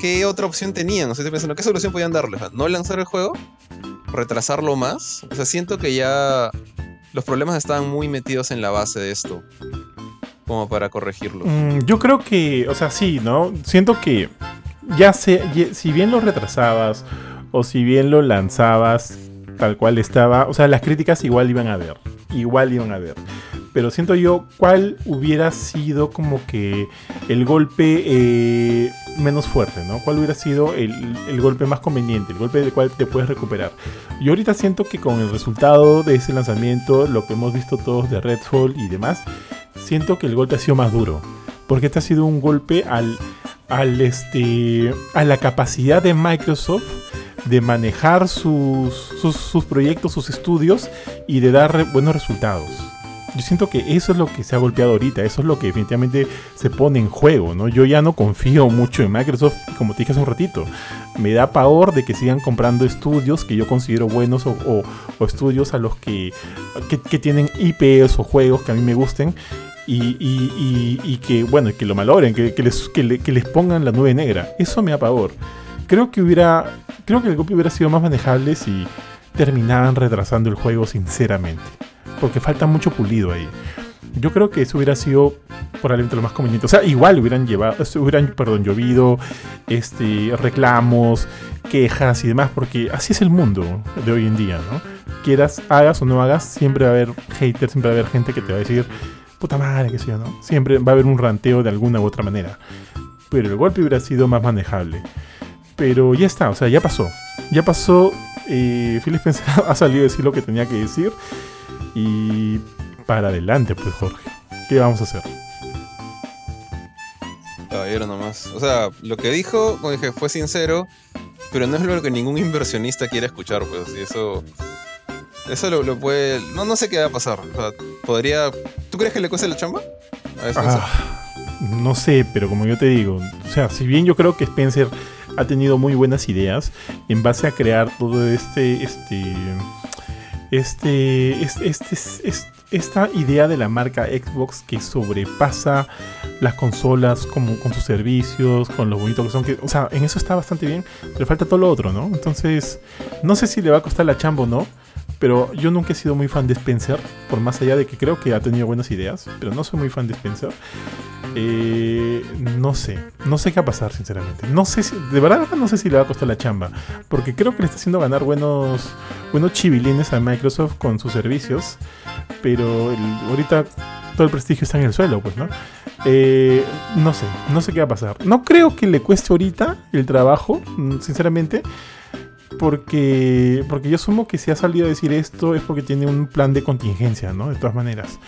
¿qué otra opción tenían? O sea, estoy pensando, ¿qué solución podían darles? ¿No lanzar el juego? retrasarlo más. O sea, siento que ya los problemas estaban muy metidos en la base de esto. Como para corregirlo. Mm, yo creo que, o sea, sí, ¿no? Siento que ya sé, si bien lo retrasabas o si bien lo lanzabas tal cual estaba, o sea, las críticas igual iban a ver. Igual iban a ver pero siento yo cuál hubiera sido como que el golpe eh, menos fuerte, ¿no? ¿Cuál hubiera sido el, golpe más conveniente, el golpe del cual te puedes recuperar? Yo ahorita siento que con el resultado de ese lanzamiento, lo que hemos visto todos de Redfall y demás, siento que el golpe ha sido más duro, porque este ha sido un golpe al, al este, a la capacidad de Microsoft de manejar sus, sus proyectos, sus estudios y de dar buenos resultados yo siento que eso es lo que se ha golpeado ahorita, eso es lo que definitivamente se pone en juego, ¿no? Yo ya no confío mucho en Microsoft, como te dije hace un ratito. Me da pavor de que sigan comprando estudios que yo considero buenos o, estudios a los que, que, tienen IPs o juegos que a mí me gusten y, que, bueno, que lo malogren, que, les, que, les pongan la nube negra. Eso me da pavor. Creo que hubiera, creo que el golpe hubiera sido más manejable si terminaban retrasando el juego sinceramente. Porque falta mucho pulido ahí. Yo creo que eso hubiera sido probablemente lo más conveniente. O sea, igual hubieran llevado, hubieran, perdón, llovido, este, reclamos, quejas y demás, porque así es el mundo de hoy en día, ¿no? Quieras, hagas o no hagas, siempre va a haber haters, siempre va a haber gente que te va a decir, puta madre, que yo, ¿no? Siempre va a haber un ranteo de alguna u otra manera. Pero el golpe hubiera sido más manejable. Pero ya está, o sea, ya pasó. Ya pasó. Eh, Phil Spencer ha salido a decir lo que tenía que decir. Y para adelante, pues Jorge. ¿Qué vamos a hacer? Caballero nomás. O sea, lo que dijo, como dije, fue sincero, pero no es lo que ningún inversionista quiere escuchar, pues. Y eso. Eso lo, puede. No, no sé qué va a pasar. O sea, podría. ¿Tú crees que le cueste la chamba? Ah, no sé, pero como yo te digo, o sea, si bien yo creo que Spencer ha tenido muy buenas ideas en base a crear todo este. Este. Este. Este. este, esta idea de la marca Xbox que sobrepasa las consolas como con sus servicios, con lo bonito que son. Que, o sea, en eso está bastante bien, pero falta todo lo otro, ¿no? Entonces, no sé si le va a costar la chamba o no. Pero yo nunca he sido muy fan de Spencer, por más allá de que creo que ha tenido buenas ideas, pero no soy muy fan de Spencer. Eh, no sé, no sé qué va a pasar, sinceramente. No sé si, de verdad, no sé si le va a costar la chamba, porque creo que le está haciendo ganar buenos, buenos chivilines a Microsoft con sus servicios, pero ahorita todo el prestigio está en el suelo, pues, ¿no? Eh, no sé, no sé qué va a pasar. No creo que le cueste ahorita el trabajo, sinceramente porque, porque yo asumo que si ha salido a decir esto es porque tiene un plan de contingencia, ¿no? De todas maneras.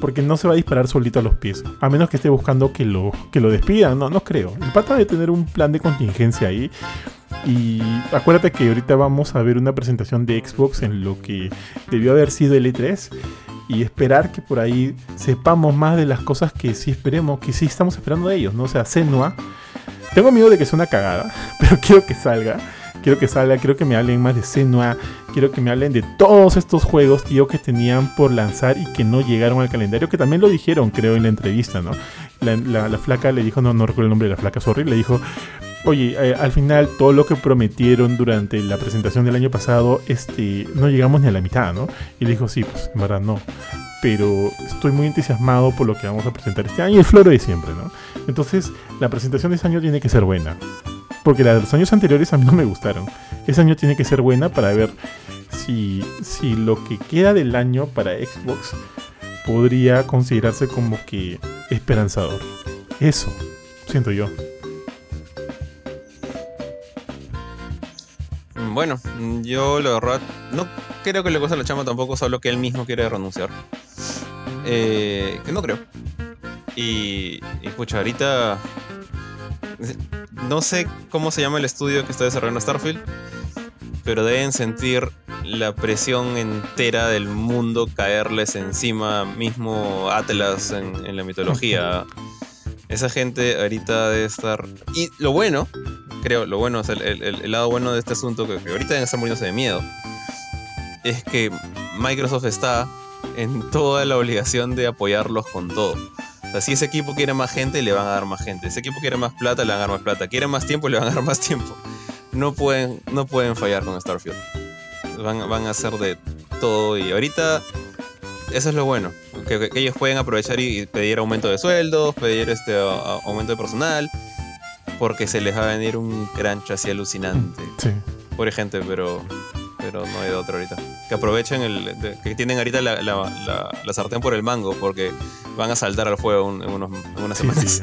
Porque no se va a disparar solito a los pies. A menos que esté buscando que lo, que lo despidan. No, no creo. El pata de tener un plan de contingencia ahí. Y acuérdate que ahorita vamos a ver una presentación de Xbox en lo que debió haber sido el E3. Y esperar que por ahí sepamos más de las cosas que sí esperemos, que sí estamos esperando de ellos, ¿no? O sea, Senua. Tengo miedo de que sea una cagada, pero quiero que salga. Quiero que salga, quiero que me hablen más de Senua. Quiero que me hablen de todos estos juegos, tío, que tenían por lanzar y que no llegaron al calendario. Que también lo dijeron, creo, en la entrevista, ¿no? La, flaca le dijo, no, no recuerdo el nombre de la flaca, sorry, le dijo, oye, eh, al final todo lo que prometieron durante la presentación del año pasado, este, no llegamos ni a la mitad, ¿no? Y le dijo, sí, pues en verdad no. Pero estoy muy entusiasmado por lo que vamos a presentar este año y el floro de siempre, ¿no? Entonces, la presentación de este año tiene que ser buena. Porque la de los años anteriores a mí no me gustaron. Ese año tiene que ser buena para ver si, si lo que queda del año para Xbox podría considerarse como que esperanzador. Eso, siento yo. Bueno, yo lo verdad no creo que le cueste la chama tampoco, solo que él mismo quiere renunciar. Eh, que no creo. Y, y pucha, ahorita no sé cómo se llama el estudio que está desarrollando Starfield, pero deben sentir la presión entera del mundo caerles encima, mismo Atlas en, la mitología. Esa gente ahorita debe estar... Y lo bueno, creo, lo bueno, el, lado bueno de este asunto, que, ahorita deben estar muriéndose de miedo, es que Microsoft está en toda la obligación de apoyarlos con todo sea, si ese equipo quiere más gente, le van a dar más gente. Ese equipo quiere más plata, le van a dar más plata. Quiere más tiempo, le van a dar más tiempo. No pueden, no pueden fallar con Starfield. Van, van a hacer de todo y ahorita eso es lo bueno. Que, ellos pueden aprovechar y, pedir aumento de sueldos, pedir este aumento de personal, porque se les va a venir un crunch así alucinante. Sí. Por ejemplo, pero pero no hay de otro ahorita. Que aprovechen el. que tienen ahorita la, la, sartén por el mango, porque van a saltar al fuego en, unos, unas semanas.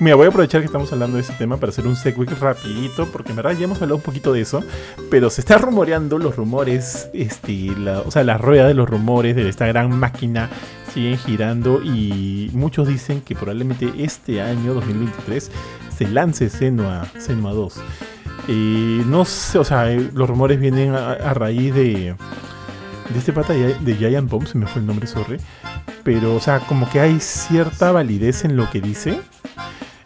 Mira, voy a aprovechar que estamos hablando de ese tema para hacer un segue rapidito, porque en verdad ya hemos hablado un poquito de eso, pero se está rumoreando los rumores, este, o sea, la rueda de los rumores de esta gran máquina siguen girando y muchos dicen que probablemente este año 2023 se lance Senua, Senua 2. Y no sé, o sea, los rumores vienen a, raíz de, de este pata de Giant Bomb, se me fue el nombre, sorry. Pero, o sea, como que hay cierta validez en lo que dice.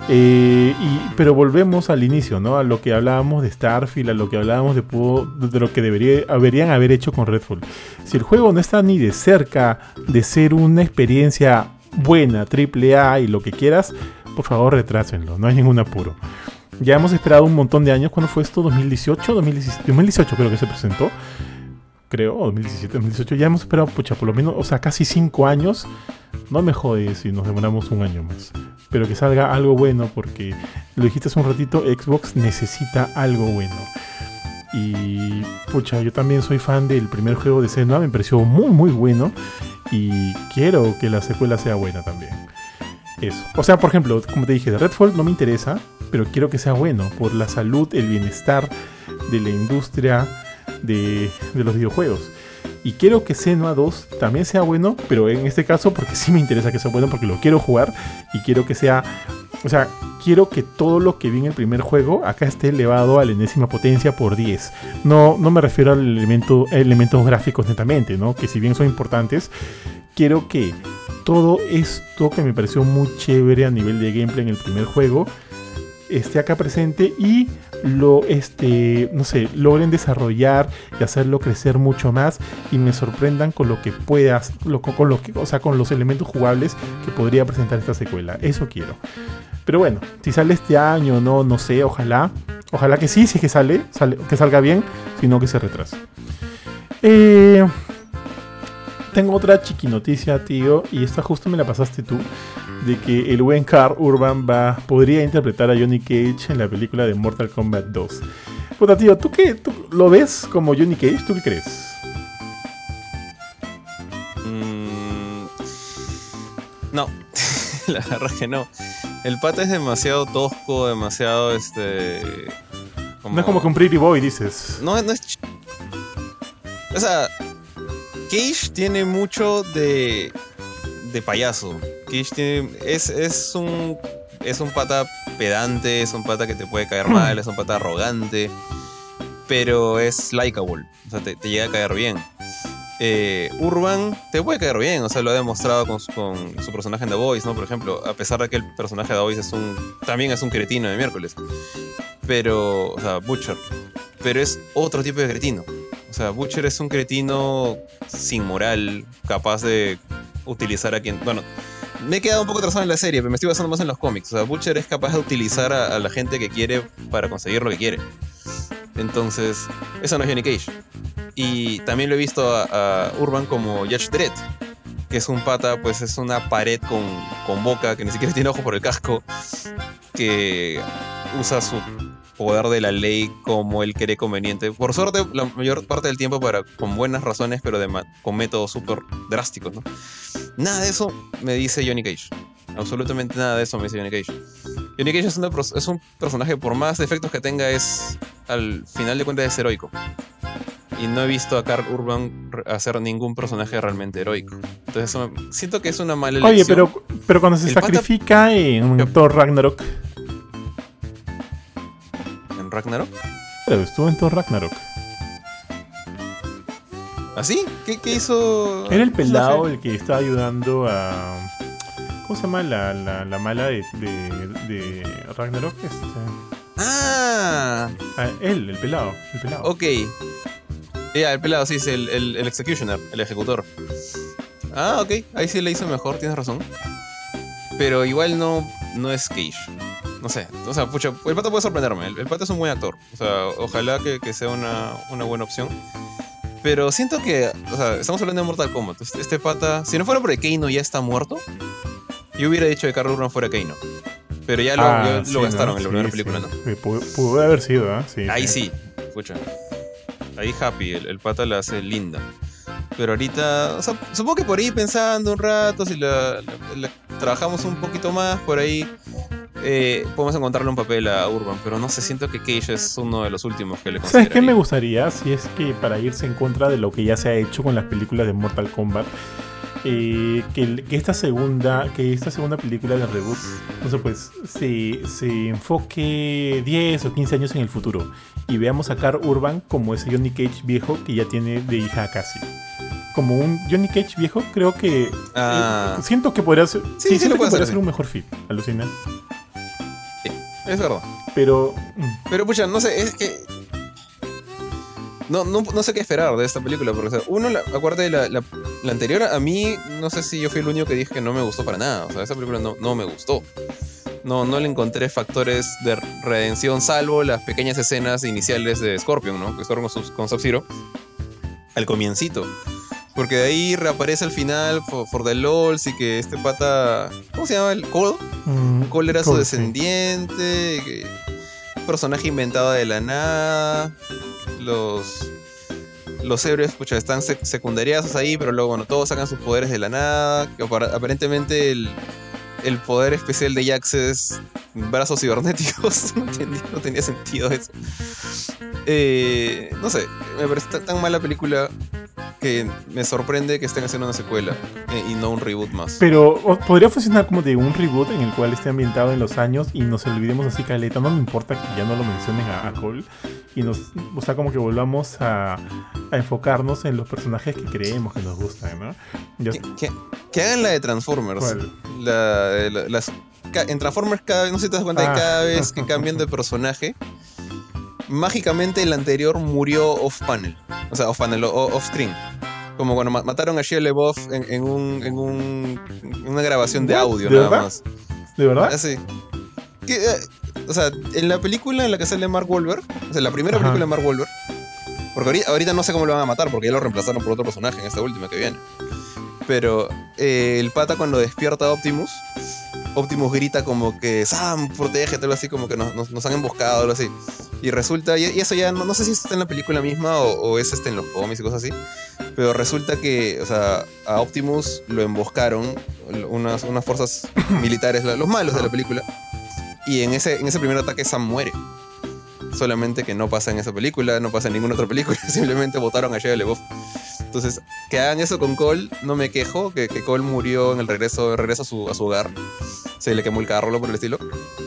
Eh, y, pero volvemos al inicio, ¿no? A lo que hablábamos de Starfield, a lo que hablábamos de, de lo que debería, deberían haber hecho con Redfall. Si el juego no está ni de cerca de ser una experiencia buena, triple A y lo que quieras, por favor retrásenlo, no hay ningún apuro. Ya hemos esperado un montón de años. ¿Cuándo fue esto? ¿2018? 2018, creo que se presentó. creo, 2017, 2018. Ya hemos esperado, pucha, por lo menos, o sea, casi 5 años. No me jode si nos demoramos un año más. Pero que salga algo bueno, porque lo dijiste hace un ratito, Xbox necesita algo bueno. Y pucha, yo también soy fan del primer juego de Senua, me pareció muy muy bueno y quiero que la secuela sea buena también. Eso. O sea, por ejemplo, como te dije, Redfall no me interesa, pero quiero que sea bueno por la salud, el bienestar de la industria de, los videojuegos. Y quiero que Senua 2 también sea bueno, pero en este caso porque sí me interesa que sea bueno, porque lo quiero jugar y quiero que sea o sea, quiero que todo lo que vi en el primer juego acá esté elevado a la enésima potencia por 10. No, no me refiero al elemento, a elementos gráficos netamente, ¿no? Que si bien son importantes, quiero que todo esto que me pareció muy chévere a nivel de gameplay en el primer juego esté acá presente y lo, este, no sé, logren desarrollar y hacerlo crecer mucho más y me sorprendan con lo que puedas, con lo que, o sea, con los elementos jugables que podría presentar esta secuela. Eso quiero. Pero bueno, si sale este año, no, no sé, ojalá. Ojalá que sí, si es que sale, sale que salga bien, sino que se retrase. Eh, tengo otra chiqui noticia, tío, y esta justo me la pasaste tú, de que el buen Carl Urban va, podría interpretar a Johnny Cage en la película de Mortal Kombat 2. Puta, tío, ¿tú qué? ¿Tú lo ves como Johnny Cage? ¿Tú qué crees? Mm, no, la verdad es que no. El pata es demasiado tosco, demasiado este. No es como un Pretty Boy, dices. No, no es. O sea, Cage tiene mucho de. de payaso. Cage tiene. Es, es un. Es un pata pedante, es un pata que te puede caer mal, es un pata arrogante. Pero es likeable. O sea, te llega a caer bien eh, Urban te puede caer bien, o sea, lo ha demostrado con su, personaje en The Voice, ¿no? Por ejemplo, a pesar de que el personaje de The Voice es un, también es un cretino de miércoles. Pero, o sea, Butcher. Pero es otro tipo de cretino. O sea, Butcher es un cretino sin moral, capaz de utilizar a quien. Bueno, me he quedado un poco atrasado en la serie, pero me estoy basando más en los cómics. O sea, Butcher es capaz de utilizar a, la gente que quiere para conseguir lo que quiere. Entonces, eso no es Johnny Cage. Y también lo he visto a, Urban como Judge Dredd, que es un pata, pues es una pared con, con boca, que ni siquiera tiene ojo por el casco, que usa su poder de la ley como él cree conveniente. Por suerte, la mayor parte del tiempo para, con buenas razones, pero de, con métodos súper drásticos, ¿no? Nada de eso me dice Johnny Cage. Absolutamente nada de eso me dice Johnny Cage. Johnny Cage es, es un personaje, por más defectos que tenga, es al final de cuentas es heroico y no he visto a Carl Urban hacer ningún personaje realmente heroico. Entonces siento que es una mala elección. Oye, pero, pero cuando se sacrifica en Thor Ragnarok. ¿En Ragnarok? Pero estuvo en Thor Ragnarok. ¿Así? ¿Ah, ¿Qué, ¿Qué, hizo? Era el pelado el que estaba ayudando a. ¿Cómo se llama la, la, mala de, de, Ragnarok? Este, ah. ah. Él, el pelado. El pelado. Ok. Ya, el pelado, sí, es el, el, executioner, el ejecutor. Ah, ok, ahí sí le hizo mejor, tienes razón. Pero igual no, no es Cage. No sé, o sea, pucha, el pato puede sorprenderme. El, pato es un buen actor. O sea, ojalá que, que sea una, una, buena opción. Pero siento que, o sea, estamos hablando de Mortal Kombat. Este, este pata, si no fuera porque Keino ya está muerto, yo hubiera dicho que Carl Urban fuera Keino. Pero ya lo, ah, lo gastaron en la primera película, ¿no? Pudo, haber sido, ¿eh? Sí, Ahí sí, escucha ahí happy, el, pata la hace linda. Pero ahorita, o sea, supongo que por ahí pensando un rato, si la, trabajamos un poquito más, por ahí eh, podemos encontrarle un papel a Urban, pero no sé, siento que Cage es uno de los últimos que le ¿Sabes qué me gustaría? Si es que para irse en contra de lo que ya se ha hecho con las películas de Mortal Kombat, eh, que, esta segunda que esta segunda película de reboot no sé, pues se, se enfoque 10 o 15 años en el futuro y veamos a Carl Urban como ese Johnny Cage viejo que ya tiene de hija casi como un Johnny Cage viejo creo que ah. eh, siento que podría ser sí, sí, podría ser un mejor fit alucina es verdad pero mm. pero pucha no sé es que no, no, no, sé qué esperar de esta película. Porque, uno, la, acuérdate la, la, anterior, a mí, no sé si yo fui el único que dije que no me gustó para nada. O sea, esa película no, no me gustó. No, no le encontré factores de redención, salvo las pequeñas escenas iniciales de Scorpion, ¿no? Que Scorpion con Sub-Zero. al comiencito. Porque de ahí reaparece al final for, for the LOLs y que este pata. ¿Cómo se llama? ¿El Cole? Mm, Cole era su sí. descendiente. que- personaje inventado de la nada. Los. Los héroes, pucha, están sec- secundariazos ahí, pero luego, bueno, todos sacan sus poderes de la nada. Que aparentemente el, el poder especial de Jax es brazos cibernéticos. no, tenía, no tenía sentido eso. Eh, no sé, me parece tan, tan mala película que me sorprende que estén haciendo una secuela eh, y no un reboot más. Pero podría funcionar como de un reboot en el cual esté ambientado en los años y nos olvidemos así caleta. No me importa que ya no lo mencionen a, a Cole. Y nos, o sea, como que volvamos a, a enfocarnos en los personajes que creemos que nos gustan, ¿no? Yo- Que, que- que hagan la de Transformers. La, de la- las, ca- en Transformers, cada vez, no sé si te das cuenta Ah. que cada vez que cambian de personaje, mágicamente el anterior murió off-panel. O sea, off-panel, off-screen. Como cuando ma- mataron a Shia LaBeouf en, en, un, en, un- en una grabación de audio, ¿De nada verdad? más. ¿De verdad? Así. Que, eh, o sea, en la película en la que sale Mark Wahlberg, o sea, la primera Ajá. película de Mark Wahlberg, porque ahorita, ahorita no sé cómo lo van a matar, porque ya lo reemplazaron por otro personaje en esta última que viene. Pero eh, el pata cuando despierta a Optimus, Optimus grita como que Sam, protégete, algo así, como que nos, nos- nos han emboscado, algo así. Y resulta, y, y eso ya, no, no sé si está en la película misma o, o es este en los cómics y cosas así, pero resulta que, o sea, a Optimus lo emboscaron unas, unas fuerzas militares, los malos de la película, y en ese, en ese primer ataque Sam muere. Solamente que no pasa en esa película, no pasa en ninguna otra película, simplemente votaron a Shia LaBeouf. Entonces, que hagan eso con Cole, no me quejo, que, que Cole murió en el regreso, regreso a, su, a su hogar. Se le quemó el carro, lo por el estilo.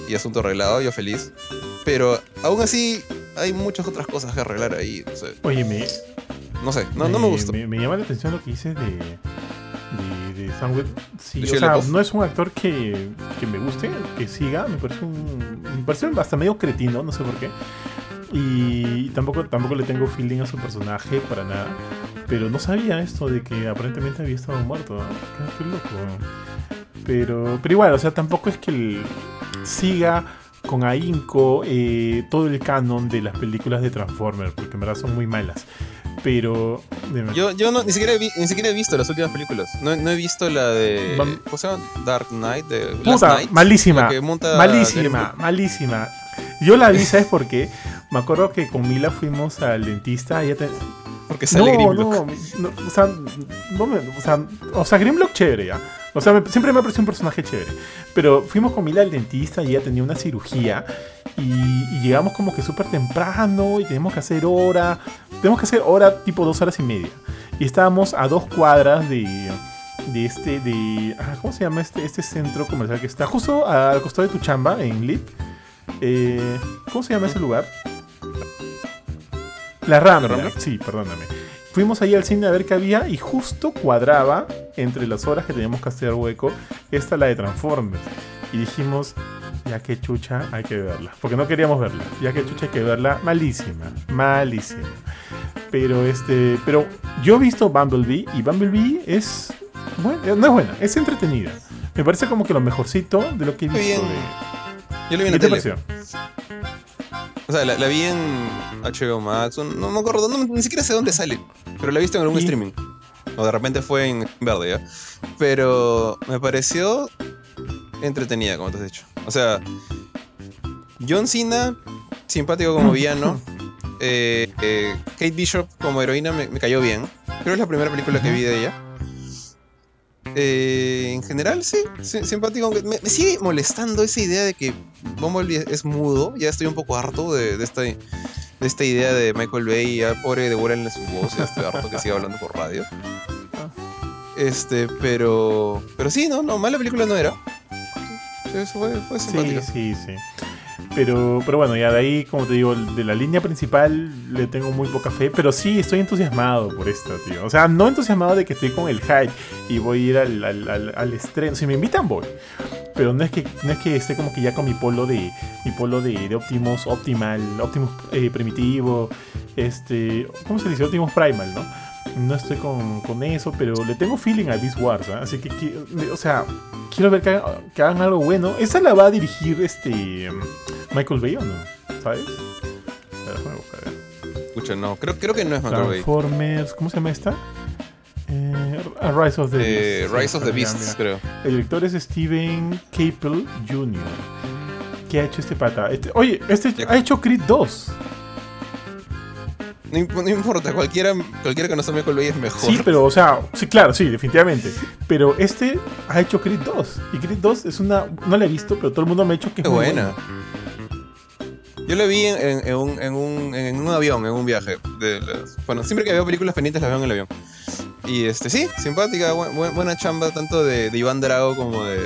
Y asunto arreglado, yo feliz. Pero aún así, hay muchas otras cosas que arreglar ahí. No sé, Oye, me, no, sé, no, no me gustó. Me, me llama la atención lo que dices de, de, de Sí, De o sea, no es un actor que, que me guste, que siga. Me parece un. Me parece hasta medio cretino, no sé por qué. Y tampoco, tampoco le tengo feeling a su personaje para nada. Pero no sabía esto de que aparentemente había estado muerto. Qué, loco. Pero, pero igual, o sea, tampoco es que el- siga con ahínco eh, todo el canon de las películas de Transformers, porque en verdad son muy malas. Pero. Yo, yo no, ni, siquiera he vi- ni siquiera he visto las últimas películas. No, no he visto la de. ¿Cómo se llama? Dark Knight. De Last Puta, Night, malísima. monta Malísima, malísima. Yo la vi, ¿sabes por qué? Me acuerdo que con Mila fuimos al dentista y ya te... Porque sale no, Grimlock. no, no, o sea, no me- o sea, o sea, Grimlock chévere, ¿ya? O sea, me- siempre me ha parecido un personaje chévere. Pero fuimos con Mila al dentista y ella tenía una cirugía y, y llegamos como que súper temprano y tenemos que hacer hora. Tenemos que hacer hora tipo dos horas y media. Y estábamos a dos cuadras de, de este, de... ah, ¿Cómo se llama este, este centro comercial que está justo al costado de tu chamba en Lip? Eh, ¿Cómo se llama ese lugar? La Rambla. ¿La Rambla? Sí, perdóname. Fuimos ahí al cine a ver qué había y justo cuadraba entre las horas que teníamos que hacer hueco esta la de Transformers. Y dijimos, ya que chucha hay que verla. Porque no queríamos verla. Ya que chucha hay que verla. Malísima. Malísima. Pero este. Pero yo he visto Bumblebee y Bumblebee es. Bueno, no es buena, es entretenida. Me parece como que lo mejorcito de lo que he visto bien. de. Yo la vi en ¿Qué la te tele. pareció? O sea, la, la vi en HBO Max. No me acuerdo, no, ni siquiera sé dónde sale. Pero la he visto en algún Y- streaming. O de repente fue en verde, ¿ya? Pero me pareció entretenida, como te has dicho. O sea, John Cena, simpático como villano. Eh, eh, Kate Bishop como heroína me, me cayó bien. Creo que es la primera película que vi de ella. Eh, en general, sí, simpático. aunque Me, me sigue molestando esa idea de que Bumblebee es, mudo. Ya estoy un poco harto de, de esta, de esta idea de Michael Bay. Ya pobre, devórenle su voz. Ya estoy harto que siga hablando por radio. Este, pero. Pero sí, no, no, mala película no era. Sí, eso fue, fue Sí, simpática. sí, sí. Pero, pero bueno, ya de ahí, como te digo, de la línea principal le tengo muy poca fe, pero sí estoy entusiasmado por esto, tío. O sea, no entusiasmado de que estoy con el hype y voy a ir al, al- al- estreno. Si me invitan, voy. Pero no es que no es que esté como que ya con mi polo de mi polo de, de Optimus Optimal, Optimus eh, primitivo, este, ¿cómo se dice? Optimus Primal, ¿no? No estoy con, con eso, pero le tengo feeling a Beast Wars, ¿ah? así que, qui- o sea, quiero ver que, haga- que hagan algo bueno. ¿Esa la va a dirigir este Michael Bay o no? ¿Sabes? A ver, déjame buscar. Escucha, no, creo, creo que no es Michael Bay. Transformers, ¿cómo se llama esta? Eh, Rise of the Eh, Beasts. Rise of the Beasts, creo. El director es Steven Caple Jr. ¿Qué ha hecho este pata? Este- oye, este Ya. ha hecho Creed 2. No, imp- no importa, cualquiera, cualquiera que no sea Michael Bay es mejor. Sí, pero, o sea, sí, claro, sí, definitivamente. Pero este ha hecho Creed 2. Y Creed 2 es una. No la he visto, pero todo el mundo me ha dicho que es muy buena. Yo la vi en, en- en un, en, un, en un avión, en un viaje. De las- bueno, siempre que veo películas pendientes las veo en el avión. Y este, sí, simpática, bu- bu- buena chamba tanto de, de Iván Drago como de,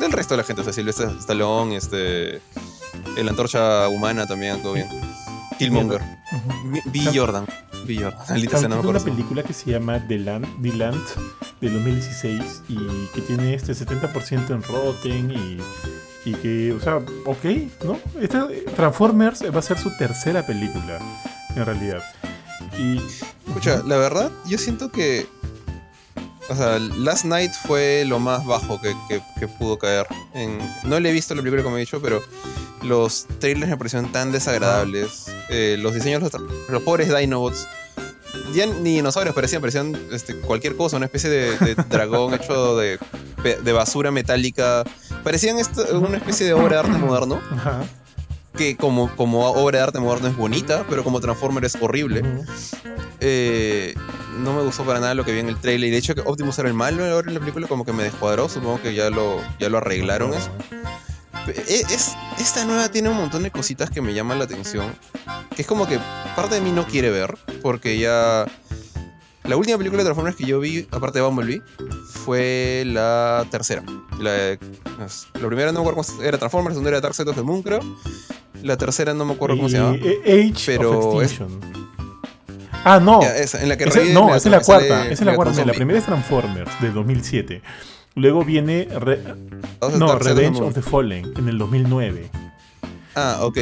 del resto de la gente. O sea, Silvestre Stallone, este, el Antorcha Humana también actuó bien. Killmonger. Ujú. B. B. Jordan. B. Jordan. Sea, También no me una película que se llama The Land, The Land de 2016 y que tiene este 70% en Rotten y, y que, o sea, ok, ¿no? Esta, Transformers va a ser su tercera película, en realidad. Y. Escucha, la verdad, yo siento que. O sea, Last Night fue lo más bajo que, que- que pudo caer. En, no le he visto la película, como he dicho, pero los trailers me parecieron tan desagradables. Eh, los diseños, los, los pobres Dinobots. Ya ni dinosaurios parecían, parecían este, cualquier cosa, una especie de, de dragón hecho de, basura metálica. Parecían esto- una especie de obra de arte moderno, Ajá. que como, como obra de arte moderno es bonita, pero como Transformer es horrible. Eh, no me gustó para nada lo que vi en el trailer. Y de hecho que Optimus era el malo ahora en la película, como que me descuadró. Supongo que ya lo, ya lo arreglaron eso. E- Es, esta nueva tiene un montón de cositas que me llaman la atención. Que es como que parte de mí no quiere ver. Porque ya. La última película de Transformers que yo vi, aparte de Bumblebee, fue la tercera. La, primera no me acuerdo cómo era Transformers, la segunda era Dark Side of the Moon, creo. La tercera no me acuerdo cómo se llama. Eh, Age Pero of es-. Ah, no. Ya, esa, en la que Esa- no, esa es la cuarta. Esa es la cuarta. La primera es Transformers, del 2007. Luego viene. Re- no, Revenge of the Fallen, en el 2009. Ah, ok.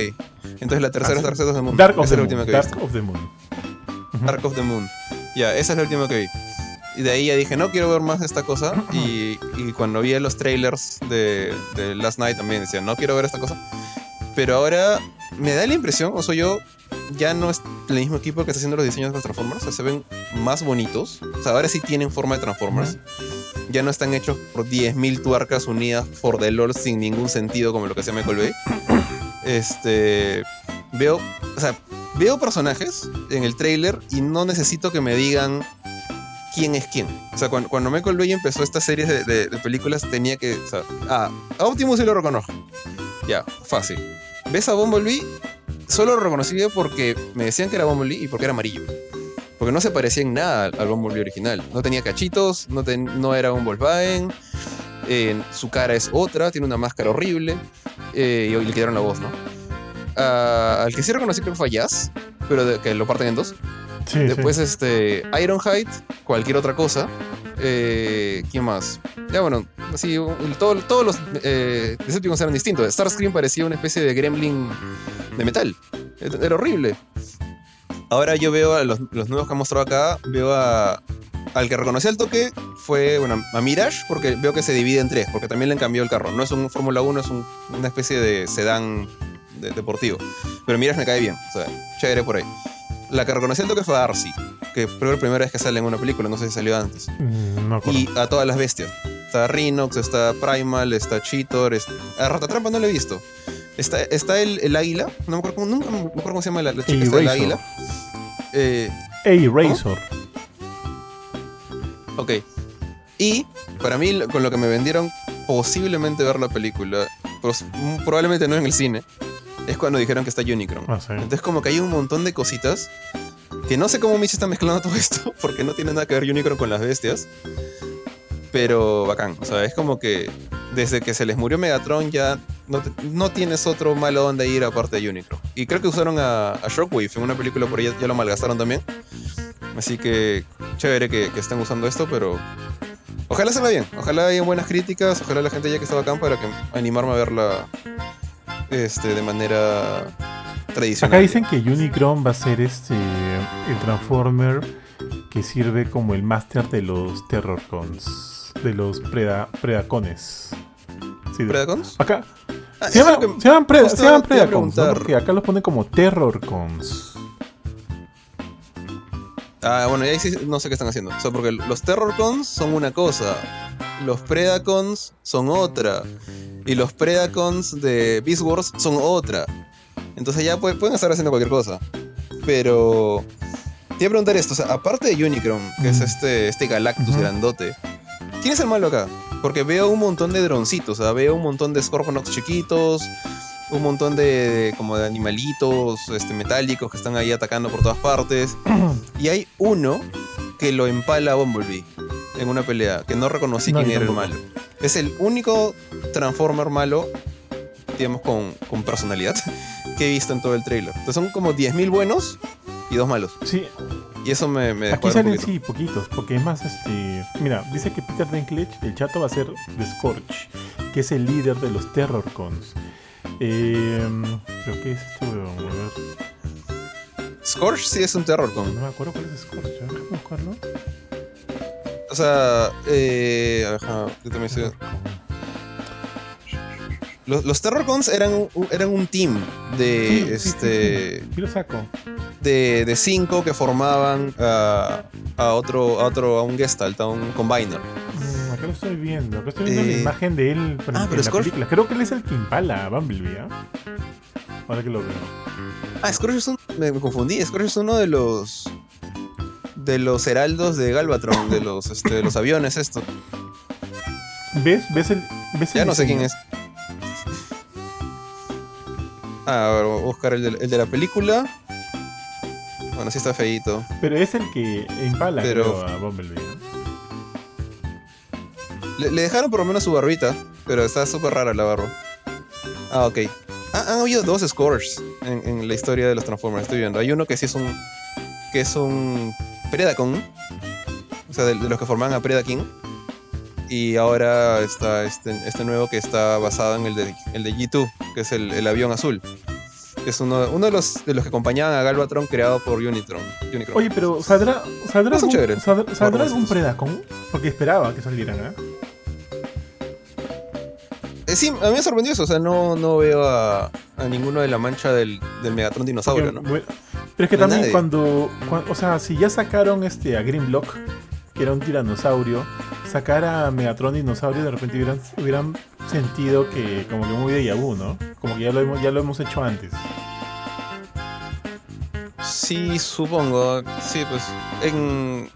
Entonces la tercera Ah, es sí. Dark of the Moon. Dark of esa the es la Moon. que Dark of the Moon. Dark of the Moon. Ya, esa es la última que vi. Y de ahí ya dije, no quiero ver más esta cosa. Y, y cuando vi los trailers de, de Last Night también decía, no quiero ver esta cosa. Pero ahora me da la impresión, o sea, yo ya no es el mismo equipo que está haciendo los diseños de los Transformers. o sea, se ven más bonitos. O sea, ahora sí tienen forma de Transformers. Ya no están hechos por 10.000 tuercas unidas por The Lord sin ningún sentido como lo que hacía Michael Bay. Este. Veo. O sea, veo personajes en el trailer y no necesito que me digan quién es quién. O sea, cuando, cuando Michael Bay empezó esta serie de, de- de películas tenía que. O sea, ah, a Optimus sí lo reconozco. Ya, fácil. ¿Ves a Bumblebee? Solo lo reconocí porque me decían que era Bumblebee y porque era amarillo. Porque no se parecía en nada al Bumblebee original. No tenía cachitos, no, era un Volkswagen. su cara es otra, tiene una máscara horrible. eh, y le quedaron la voz, ¿no? Ah, al que sí reconocí creo que fue Jazz, pero que lo parten en dos. Después, sí. este, Ironhide, cualquier otra cosa. Eh, ¿Quién más? Ya bueno, así, todo- todos los eh, Decepticons eran distintos. Starscream parecía una especie de gremlin de metal. Era horrible. Ahora yo veo a los, nuevos que han mostrado acá, veo a... Al que reconocí al toque fue, bueno, a Mirage, porque veo que se divide en tres, porque también le han cambiado el carro. No es un Fórmula 1, es un- una especie de sedán de- deportivo. Pero Mirage me cae bien, o sea, chévere por ahí. La que reconocí al toque fue a Arcee, que que la primera vez que sale en una película, no sé si salió antes. Mm, No. Y a todas las bestias. Está Rhinox, está Primal, está Cheetor, está... a Ratatrampa no lo he visto. Está, está el, el águila, no me acuerdo cómo, nunca me acuerdo cómo se llama la, la chica del Eraser. águila. Eh, Ey, Razor. ok. Y para mí, con lo que me vendieron, posiblemente ver la película, mm, probablemente no en el cine, es cuando dijeron que está Unicron. Ah, sí. Entonces como que hay un montón de cositas que no sé cómo Mitch está mezclando todo esto, porque no tiene nada que ver Unicron con las bestias. Pero bacán, o sea, es como que desde que se les murió Megatron ya no, te- no tienes otro malo donde ir aparte de Unicron. Y creo que usaron a, a Shockwave en una película por ahí, ya lo malgastaron también. Así que chévere que, que estén usando esto, pero ojalá salga bien, ojalá haya buenas críticas, ojalá la gente ya que está bacán para que animarme a verla este, de manera tradicional. Acá dicen que Unicron va a ser este el Transformer que sirve como el máster de los Terrorcons, de los preda, Predacones. Sí, ¿Predacons? acá Ah, se llaman, que- se llaman, justo se llaman Predacons, porque acá los ponen como Terrorcons. Ah, bueno, y ahí sí no sé qué están haciendo. O sea, porque los Terrorcons son una cosa, los Predacons son otra, y los Predacons de Beast Wars son otra. Entonces ya pueden, pueden estar haciendo cualquier cosa. Pero. Te iba a preguntar esto, o sea, aparte de Unicron, que es este, este Galactus grandote, ¿quién es el malo acá? Porque veo un montón de droncitos, o sea, veo un montón de Scorponok chiquitos, un montón de, de- como de animalitos este, metálicos que están ahí atacando por todas partes. y hay uno que lo empala a Bumblebee en una pelea, que no reconocí No, quién era el malo. Es el único Transformer malo, digamos, con, con personalidad que he visto en todo el trailer. Entonces son como 10.000 buenos y dos malos. Sí, Y eso me, me aquí salen poquito. sí poquitos, porque es más, este, mira, dice que Peter Dinklage, el chato va a ser The Scorch, que es el líder de los Terrorcons. Eh, ¿Pero qué es este weón? A ver, Scorch sí es un terror con. no me acuerdo cuál es Scorch, a ver, déjame buscarlo. O sea, eh, ajá, yo también sé. Los, los Terrorcons eran, un- eran un team de Sí, este sí, sí lo saco. de, de cinco que formaban a, a otro a otro a un Gestalt, a un Combiner. Mm, acá lo estoy viendo, acá estoy viendo la Eh, imagen de él ah, pero la Scorch- película. Creo que él es el que impala a Bumblebee, ¿ah? Ahora que lo veo. Ah, Scorch es un, me, me confundí, Scorch es uno de los de los heraldos de Galvatron, de los este, de los aviones estos. ¿Ves? ¿Ves el, ves el Ya no sé quién es. Ah, a ver, voy a buscar el de, el de la película. Bueno, sí está feíto. Pero es el que impala Pero- creo, a Bumblebee, ¿no? Le, le dejaron por lo menos su barbita, pero está súper rara la barba. Ah, ok. Ah, han habido dos scores en, en la historia de los Transformers, estoy viendo. Hay uno que sí es un. que es un. Predacon. O sea, de, de los que formaban a Predaking. Y ahora está este, este nuevo que está basado en el de, el de G2, que es el, el avión azul. Que es uno, uno de, los, de los que acompañaban a Galvatron creado por Unitron. Unicron. Oye, pero ¿saldrá, saldrá, No algún, saldrá, saldrá algún. Predacon? Porque esperaba que salieran, ¿ah? Eh, sí, a mí me sorprendió eso. O sea, no, no veo a, a ninguno de la mancha del, del Megatron dinosaurio, ¿no? bueno, pero es que No también cuando, cuan- O sea, si ya sacaron este a Grimlock, que era un tiranosaurio, sacar a Megatron dinosaurio, de repente hubieran, hubieran sentido que como que muy de vu, ¿no? Como que ya lo hemos, ya lo hemos hecho antes. Sí, supongo. Sí, pues. En.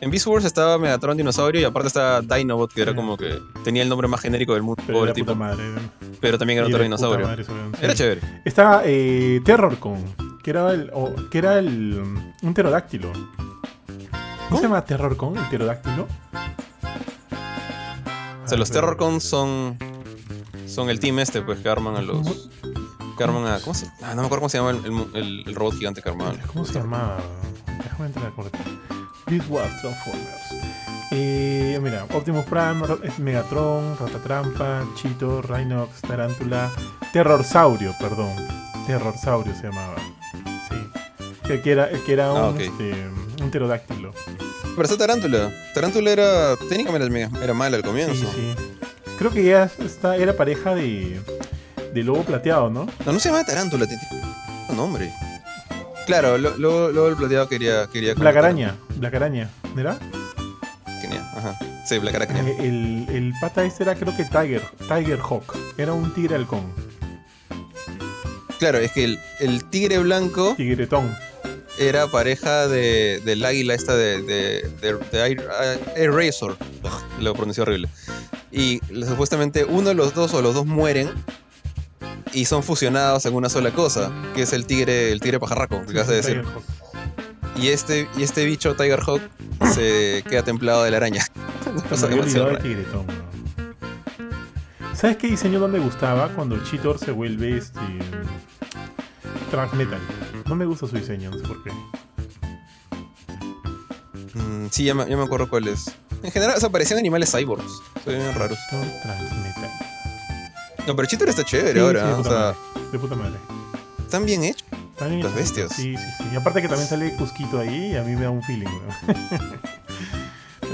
En Beast Wars estaba Megatron Dinosaurio y aparte estaba Dinobot, que era como que tenía el nombre más genérico del mundo, Pero pobre tipo. madre. Pero también era Y otro dinosaurio. madre, eso, sí. Era chévere. Estaba eh, Terrorcon, que era el. o- que era el. un pterodáctilo. ¿Cómo se llama Terrorcon, el pterodáctilo? O sea, los Terrorcons son. Son el team este, pues, que arman a los. Que arman a. ¿Cómo se.? Ah, no me acuerdo cómo se llama el, el- el- robot gigante que armaban. ¿Cómo se llamaba? Déjame entrar por aquí. Beast Wars Transformers. Eh, mira, Optimus Prime, es Megatron, Ratatrampa, Cheeto, Rhinox, Tarántula, Terrorsaurio, perdón. Terrorsaurio se llamaba. Sí. El que era, que era un, Ah, ok. este, un pterodáctilo. Pero está Tarántula. Tarántula era. Técnicamente era, mala al comienzo. Sí, sí. Creo que ya está, era pareja de, de Lobo Plateado, ¿no? No, no se llama Tarántula, tiene un nombre. Claro, lo- el plateado quería. quería Black Araña. Black Araña, ¿verdad? Genial, ajá. Sí, Black Araña. Eh, el, el pata este era creo que Tiger, Tiger Hawk. Era un tigre halcón. Claro, es que el, el tigre blanco Tigretón. era pareja de, del águila esta de, de, de, de Air, Air Razor. Ugh, Lo pronunció horrible. Y supuestamente uno de los dos o los dos mueren y son fusionados en una sola cosa, que es el tigre, el tigre pajarraco, que vas a decir. Y este, y este bicho, Tiger Hawk, se queda templado de la araña. De rara. Tigretón. weón. ¿Sabes qué diseño no me gustaba? Cuando el Cheetor se vuelve este. Transmetal. No me gusta su diseño, no sé por qué. Mm, sí, ya me, ya me acuerdo cuál es. En general, o sea, parecían animales cyborgs. Se ven bien raros. Cheetor Transmetal. No, pero Cheetor está chévere Sí, ahora. sí, de ¿eh? o puta sea, madre. De puta madre. están bien hechos. Está bien Las bestias. Sí, sí, sí. Y aparte que también sale Cusquito ahí y a mí me da un feeling, weón.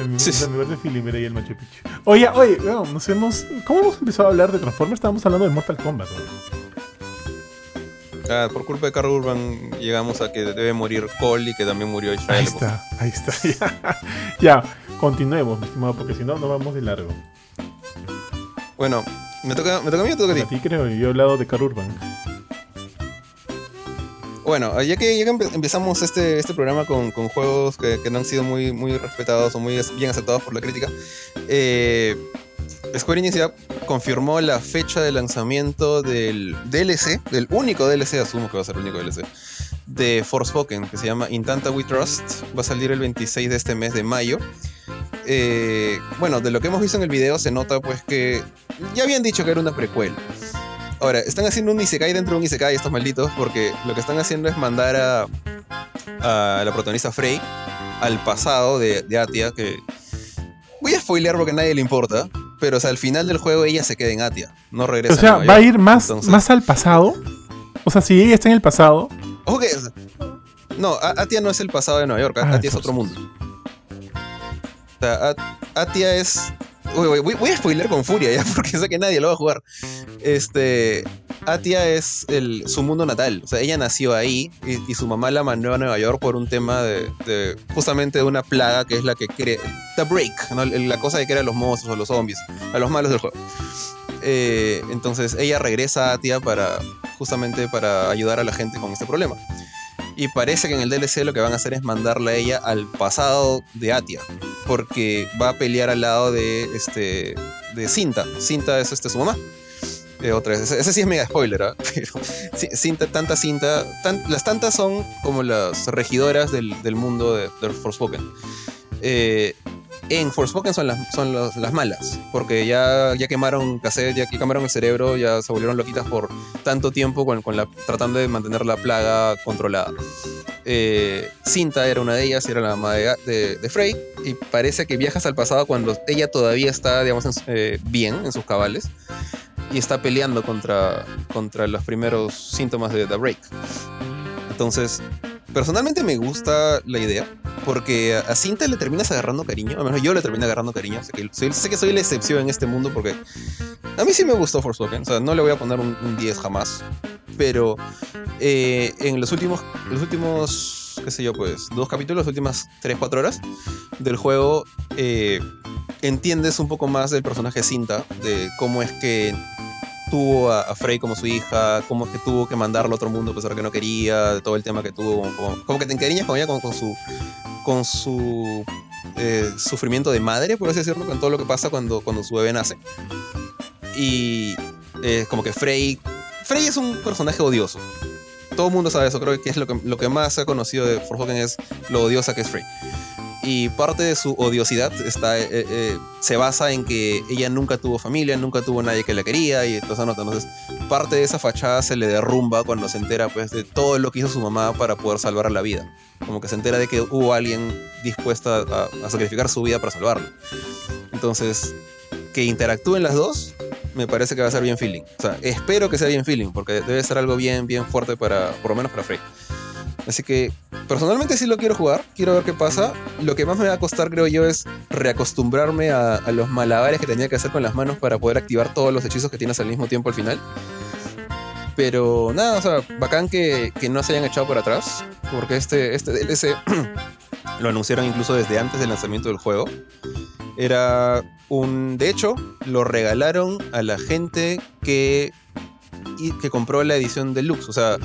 Me, Sí. me parece feeling ver ahí el Machu Picchu. Oye, oye, weón, nos hemos. ¿Cómo hemos empezado a hablar de Transformers? Estábamos hablando de Mortal Kombat, weón. Por culpa de Carl Urban llegamos a que debe morir Cole y que también murió Israel. Ahí está, ahí está. Ya, ya continuemos, mi estimado, porque si no, no vamos de largo. Bueno, ¿me toca, ¿me toca a mí o te toca a ti? A ti creo, yo he hablado de Carl Urban. Bueno, ya que, ya que empe- empezamos este, este programa con, con juegos que, que no han sido muy, muy respetados o muy bien aceptados por la crítica, eh, Square Enix ya confirmó la fecha de lanzamiento del DLC, del único DLC, asumo que va a ser el único DLC, de Forspoken, que se llama In Tanta We Trust. Va a salir el 26 de este mes de mayo. Eh, bueno, de lo que hemos visto en el video se nota pues que ya habían dicho que era una precuela. Ahora, están haciendo un Isekai dentro de un Isekai estos malditos porque lo que están haciendo es mandar a, a la protagonista Frey al pasado de, de Atia, que voy a spoilear porque a nadie le importa, pero o sea, al final del juego ella se queda en Atia, no regresa O sea, va a ir más, Entonces- más al pasado. O sea, si ella está en el pasado. Ojo que- no, Atia no es el pasado de Nueva York, Ah, Atia es otro mundo. O sea, Atia es... Uy, uy, voy, voy a spoiler con furia ya, porque sé que nadie lo va a jugar. Este... Atia es el, su mundo natal. O sea, ella nació ahí y, su mamá la mandó a Nueva York por un tema de, justamente de una plaga que es la que crea... The Break, la cosa que eran los monstruos o los zombies, a los malos del juego. Eh, entonces ella regresa a Atia para justamente para ayudar a la gente con este problema. Y parece que en el DLC lo que van a hacer es mandarla a ella al pasado de Atia. Porque va a pelear al lado de este. de Cinta. Cinta es este su mamá. Eh, otra vez. Ese, sí es mega spoiler, ¿ah? Pero ci- cinta, tanta cinta. las tantas son como las regidoras del, del mundo de, de Forspoken. Eh, en Forspoken son las, son las malas. Porque ya, ya quemaron cassette, ya que quemaron el cerebro, ya se volvieron loquitas por tanto tiempo con, con la, tratando de mantener la plaga controlada. Eh, Cinta era una de ellas, era la mamá de, Frey, y parece que viajas al pasado cuando ella todavía está, digamos, eh, bien en sus cabales, y está peleando contra, contra los primeros síntomas de The Break. Entonces, personalmente me gusta la idea, porque a, a Cinta le terminas agarrando cariño, al menos yo le termino agarrando cariño, sé que soy, la excepción en este mundo, porque a mí sí me gustó Forspoken, o sea, no le voy a poner un, un 10 jamás, pero eh, en los últimos, los últimos, qué sé yo, pues, dos capítulos, las últimas 3, 4 horas del juego, eh, entiendes un poco más del personaje Cinta, de cómo es que tuvo a, Frey como su hija, cómo es que tuvo que mandarlo a otro mundo a pesar que no quería, de todo el tema que tuvo, como, como- que te encariñas con ella, con, su, con su eh, sufrimiento de madre, por así decirlo, con todo lo que pasa cuando, su bebé nace. Y eh, como que Frey, Frey es un personaje odioso. Todo el mundo sabe eso, creo que es lo que, más se ha conocido de Forspoken es lo odiosa que es Frey. Y parte de su odiosidad está, eh, eh, se basa en que ella nunca tuvo familia, nunca tuvo nadie que la quería y nota. Entonces, parte de esa fachada se le derrumba cuando se entera pues, de todo lo que hizo su mamá para poder salvar la vida. Como que se entera de que hubo alguien dispuesta a, a sacrificar su vida para salvarlo. Entonces, que interactúen las dos, me parece que va a ser bien feeling. O sea, espero que sea bien feeling, porque debe ser algo bien, bien fuerte para, por lo menos para Frey. Así que, personalmente sí lo quiero jugar, quiero ver qué pasa. Lo que más me va a costar, creo yo, es reacostumbrarme a, los malabares que tenía que hacer con las manos para poder activar todos los hechizos que tienes al mismo tiempo al final. Pero nada, o sea, bacán que, que no se hayan echado para atrás, porque este, este DLC lo anunciaron incluso desde antes del lanzamiento del juego. Era un. De hecho, lo regalaron a la gente que, que compró la edición deluxe. O sea,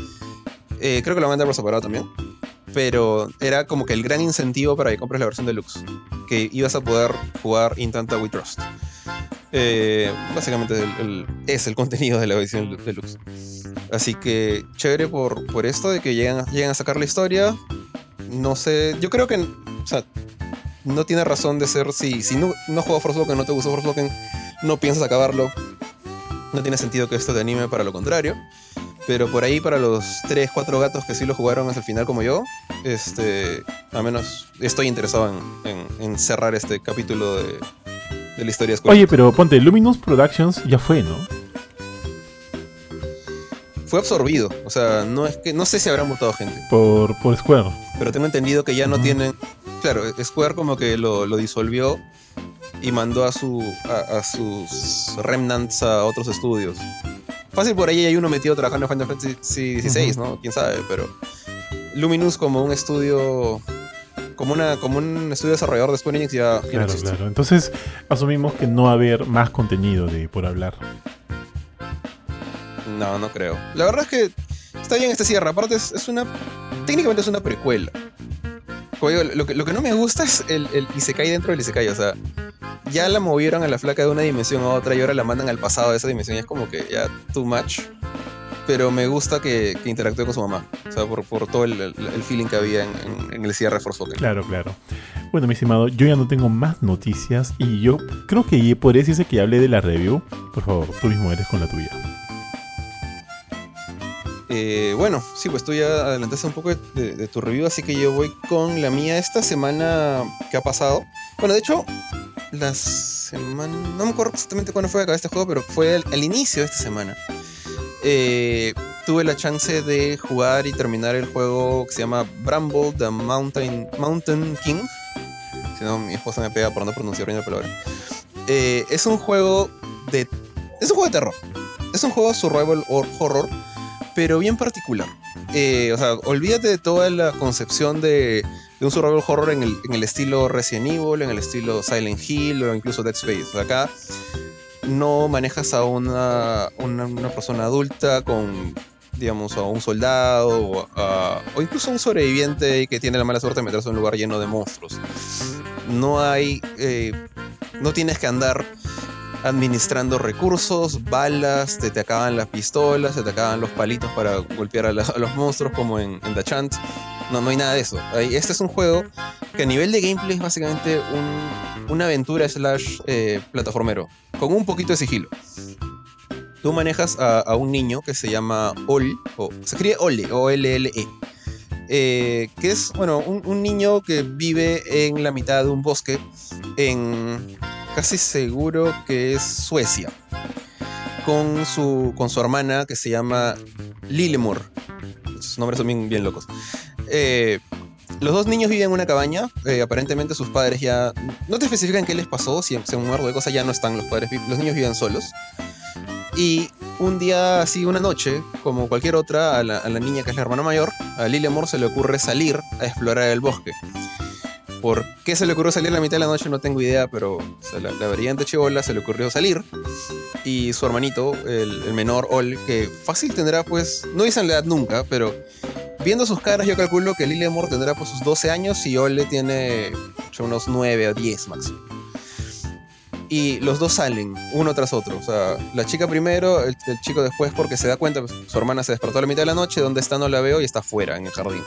eh, creo que lo van a por separado también. Pero era como que el gran incentivo para que compres la versión deluxe. Que ibas a poder jugar In Tanta We Trust. Eh, básicamente es el contenido de la edición deluxe. Así que chévere por, por esto de que llegan, llegan a sacar la historia. No sé, yo creo que, o sea, no tiene razón de ser. Si, si no, no jugado Forspoken, no te gustó Forspoken, no piensas acabarlo. No tiene sentido que esto te anime para lo contrario. Pero por ahí, para los 3, 4 gatos que sí lo jugaron hasta el final como yo, este, al menos estoy interesado en, en- en cerrar este capítulo de, de la historia de Square. Oye, pero ponte, Luminous Productions ya fue, ¿no? Fue absorbido. O sea, no es que. No sé si habrán votado gente. Por, por Square. Pero tengo entendido que ya no tienen. Claro, Square como que lo, lo disolvió y mandó a, su, a, a sus remnants a otros estudios. Fácil por ahí hay uno metido trabajando en Final Fantasy XVI, ¿no? Quién sabe, pero. Luminous como un estudio. Como, una, como un estudio desarrollador de Square Enix ya. Claro, claro. Entonces asumimos que no va a haber más contenido de por hablar. No, no creo. La verdad es que está bien este cierre. Aparte, es, una. Técnicamente es una precuela. Lo, que, lo que no me gusta es el, el Isekai dentro del Isekai. O sea, ya la movieron a la flaca de una dimensión a otra y ahora la mandan al pasado de esa dimensión. Y es como que ya too much. Pero me gusta que, interactúe con su mamá. O sea, por, todo el, feeling que había en, el cierre Force Claro, claro. Bueno, mi estimado, yo ya no tengo más noticias y yo creo que por eso decirse que hable de la review. Por favor, tú mismo eres con la tuya. Eh, bueno, sí, pues tú ya adelantaste un poco de, tu review, así que yo voy con la mía esta semana que ha pasado. Bueno, de hecho, la semana. No me acuerdo exactamente cuándo fue que acabé este juego, pero fue al, inicio de esta semana. Eh, tuve la chance de jugar y terminar el juego que se llama Bramble the Mountain, Mountain King. Si no, mi esposa me pega por no pronunciar bien la palabra. Eh, es un juego de. Es un juego de terror. Es un juego survival horror pero bien particular. Eh, o sea, olvídate de toda la concepción de, un survival horror en el, estilo Resident Evil, en el estilo Silent Hill o incluso Dead Space. acá no manejas a una, una, persona adulta con, digamos, a un soldado o, o incluso a un sobreviviente que tiene la mala suerte de meterse en un lugar lleno de monstruos. No hay... Eh, no tienes que andar administrando recursos, balas, te, te acaban las pistolas, te, te acaban los palitos para golpear a, los monstruos como en, en The Chant. No, no hay nada de eso. Este es un juego que a nivel de gameplay es básicamente un, una aventura slash eh, plataformero, con un poquito de sigilo. Tú manejas a, un niño que se llama Ol, o se escribe Ole, O-L-L-E. Eh, que es, bueno, un, un, niño que vive en la mitad de un bosque en casi seguro que es Suecia, con su, con su hermana que se llama Lilemore. Sus nombres son bien, locos. Eh, los dos niños viven en una cabaña. Eh, aparentemente sus padres ya. No te especifican qué les pasó. Si se muerto de cosas, ya no están los padres. Los niños viven solos. Y un día, así, una noche, como cualquier otra, a la, a la niña que es la hermana mayor, a Lilemore se le ocurre salir a explorar el bosque. ¿Por qué se le ocurrió salir a la mitad de la noche? No tengo idea, pero la, brillante chivola se le ocurrió salir. Y su hermanito, el, menor Ol, que fácil tendrá pues, no dicen la edad nunca, pero viendo sus caras yo calculo que Lily Amor tendrá pues sus 12 años y Ol le tiene unos 9 o 10 máximo. Y los dos salen, uno tras otro. O sea, la chica primero, el, chico después, porque se da cuenta, pues, su hermana se despertó a la mitad de la noche, donde está no la veo y está fuera, en el jardín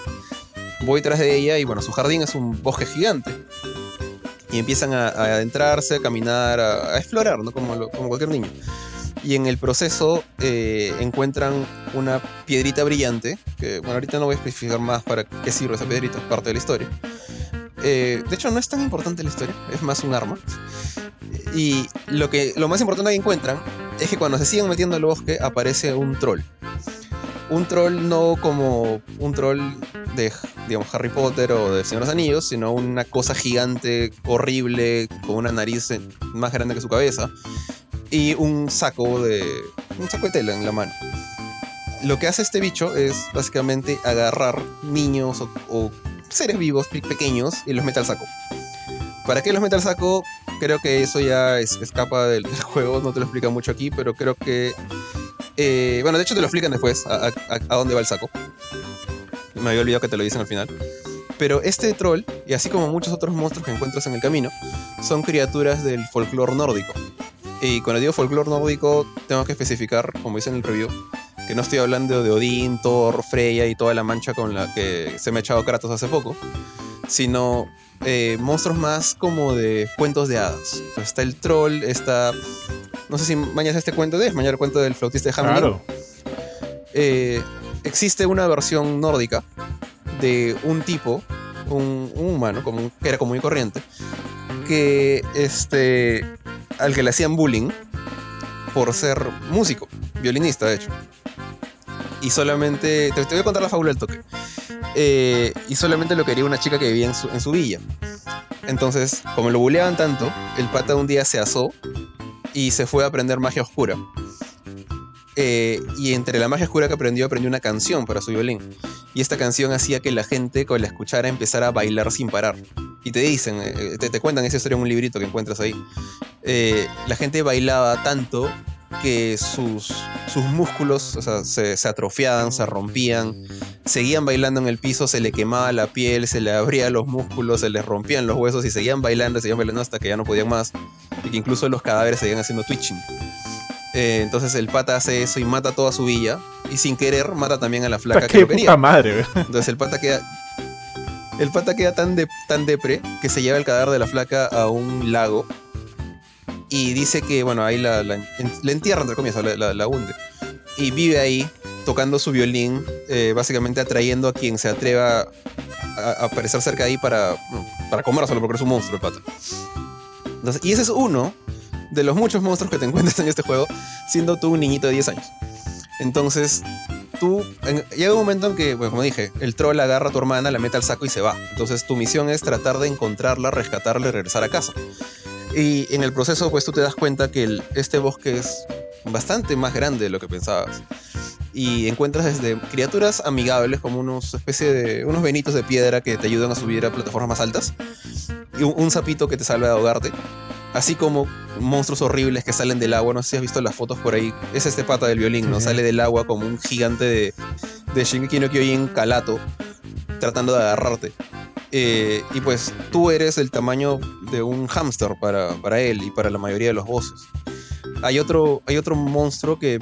voy tras de ella y bueno, su jardín es un bosque gigante. Y empiezan a, adentrarse, a caminar, a, explorar, ¿no? Como, como cualquier niño. Y en el proceso eh, encuentran una piedrita brillante, que bueno, ahorita no voy a especificar más para qué sirve esa piedrita, es parte de la historia. Eh, de hecho, no es tan importante la historia, es más un arma. Y lo, que, lo más importante que encuentran es que cuando se siguen metiendo al bosque aparece un troll. Un troll no como un troll de digamos, Harry Potter o de Señor de los Anillos, sino una cosa gigante, horrible, con una nariz más grande que su cabeza y un saco de un saco de tela en la mano. Lo que hace este bicho es básicamente agarrar niños o, seres vivos pequeños y los mete al saco. ¿Para qué los mete al saco? Creo que eso ya escapa del, juego, no te lo explica mucho aquí, pero creo que... Eh, bueno, de hecho te lo explican después a, a dónde va el saco me había olvidado que te lo dicen al final. Pero este troll, y así como muchos otros monstruos que encuentras en el camino, son criaturas del folclore nórdico. Y cuando digo folclore nórdico, tengo que especificar, como dice en el review, que no estoy hablando de Odín, Thor, Freya y toda la mancha con la que se me ha echado Kratos hace poco, sino eh, monstruos más como de cuentos de hadas. está el troll, está. No sé si mañana este cuento de, mañana el cuento del flautista de Hamelin. Claro. Eh, existe una versión nórdica de un tipo, un, humano, como, que era común y corriente, que este, al que le hacían bullying por ser músico, violinista de hecho. Y solamente, te, voy a contar la fábula del toque. Eh, y solamente lo quería una chica que vivía en su, villa. Entonces, como lo bulleaban tanto, el pata un día se asó y se fue a aprender magia oscura Eh, y entre la magia oscura que aprendió, aprendió una canción para su violín. Y esta canción hacía que la gente, con la escuchara, empezara a bailar sin parar. Y te dicen, eh, te, cuentan esa historia en un librito que encuentras ahí. La gente bailaba tanto que sus, sus músculos o sea, se, se, atrofiaban, se rompían, seguían bailando en el piso, se le quemaba la piel, se le abrían los músculos, se les rompían los huesos y seguían bailando, seguían bailando hasta que ya no podían más y que incluso los cadáveres seguían haciendo twitching. Eh, entonces el pata hace eso y mata toda su villa y sin querer mata también a la flaca que lo quería. Puta madre, Entonces el pata queda el pata queda tan, de, tan depre que se lleva el cadáver de la flaca a un lago y dice que, bueno, ahí la, la, la entierra, entre comillas, la, la, hunde. Y vive ahí tocando su violín, eh, básicamente atrayendo a quien se atreva a, aparecer cerca de ahí para, para comérselo, porque es un monstruo el. Entonces, y ese es uno de los muchos monstruos que te encuentras en este juego, siendo tú un niñito de 10 años. Entonces, tú, llega un momento en que, bueno, como dije, el troll agarra a tu hermana, la mete al saco y se va. Entonces, tu misión es tratar de encontrarla, rescatarla y regresar a casa. Y en el proceso, pues tú te das cuenta que el, este bosque es bastante más grande de lo que pensabas. Y encuentras desde criaturas amigables como unos especie de unos venitos de piedra que te ayudan a subir a plataformas más altas y un, un sapito que te salva de ahogarte, así como monstruos horribles que salen del agua. No sé si has visto las fotos por ahí. Es este pata del violín, ¿no? Sale del agua como un gigante de, de Shingeki no Kyojin calato tratando de agarrarte. Eh, y pues tú eres el tamaño de un hámster para, para, él y para la mayoría de los bosses. Hay otro, hay otro monstruo que...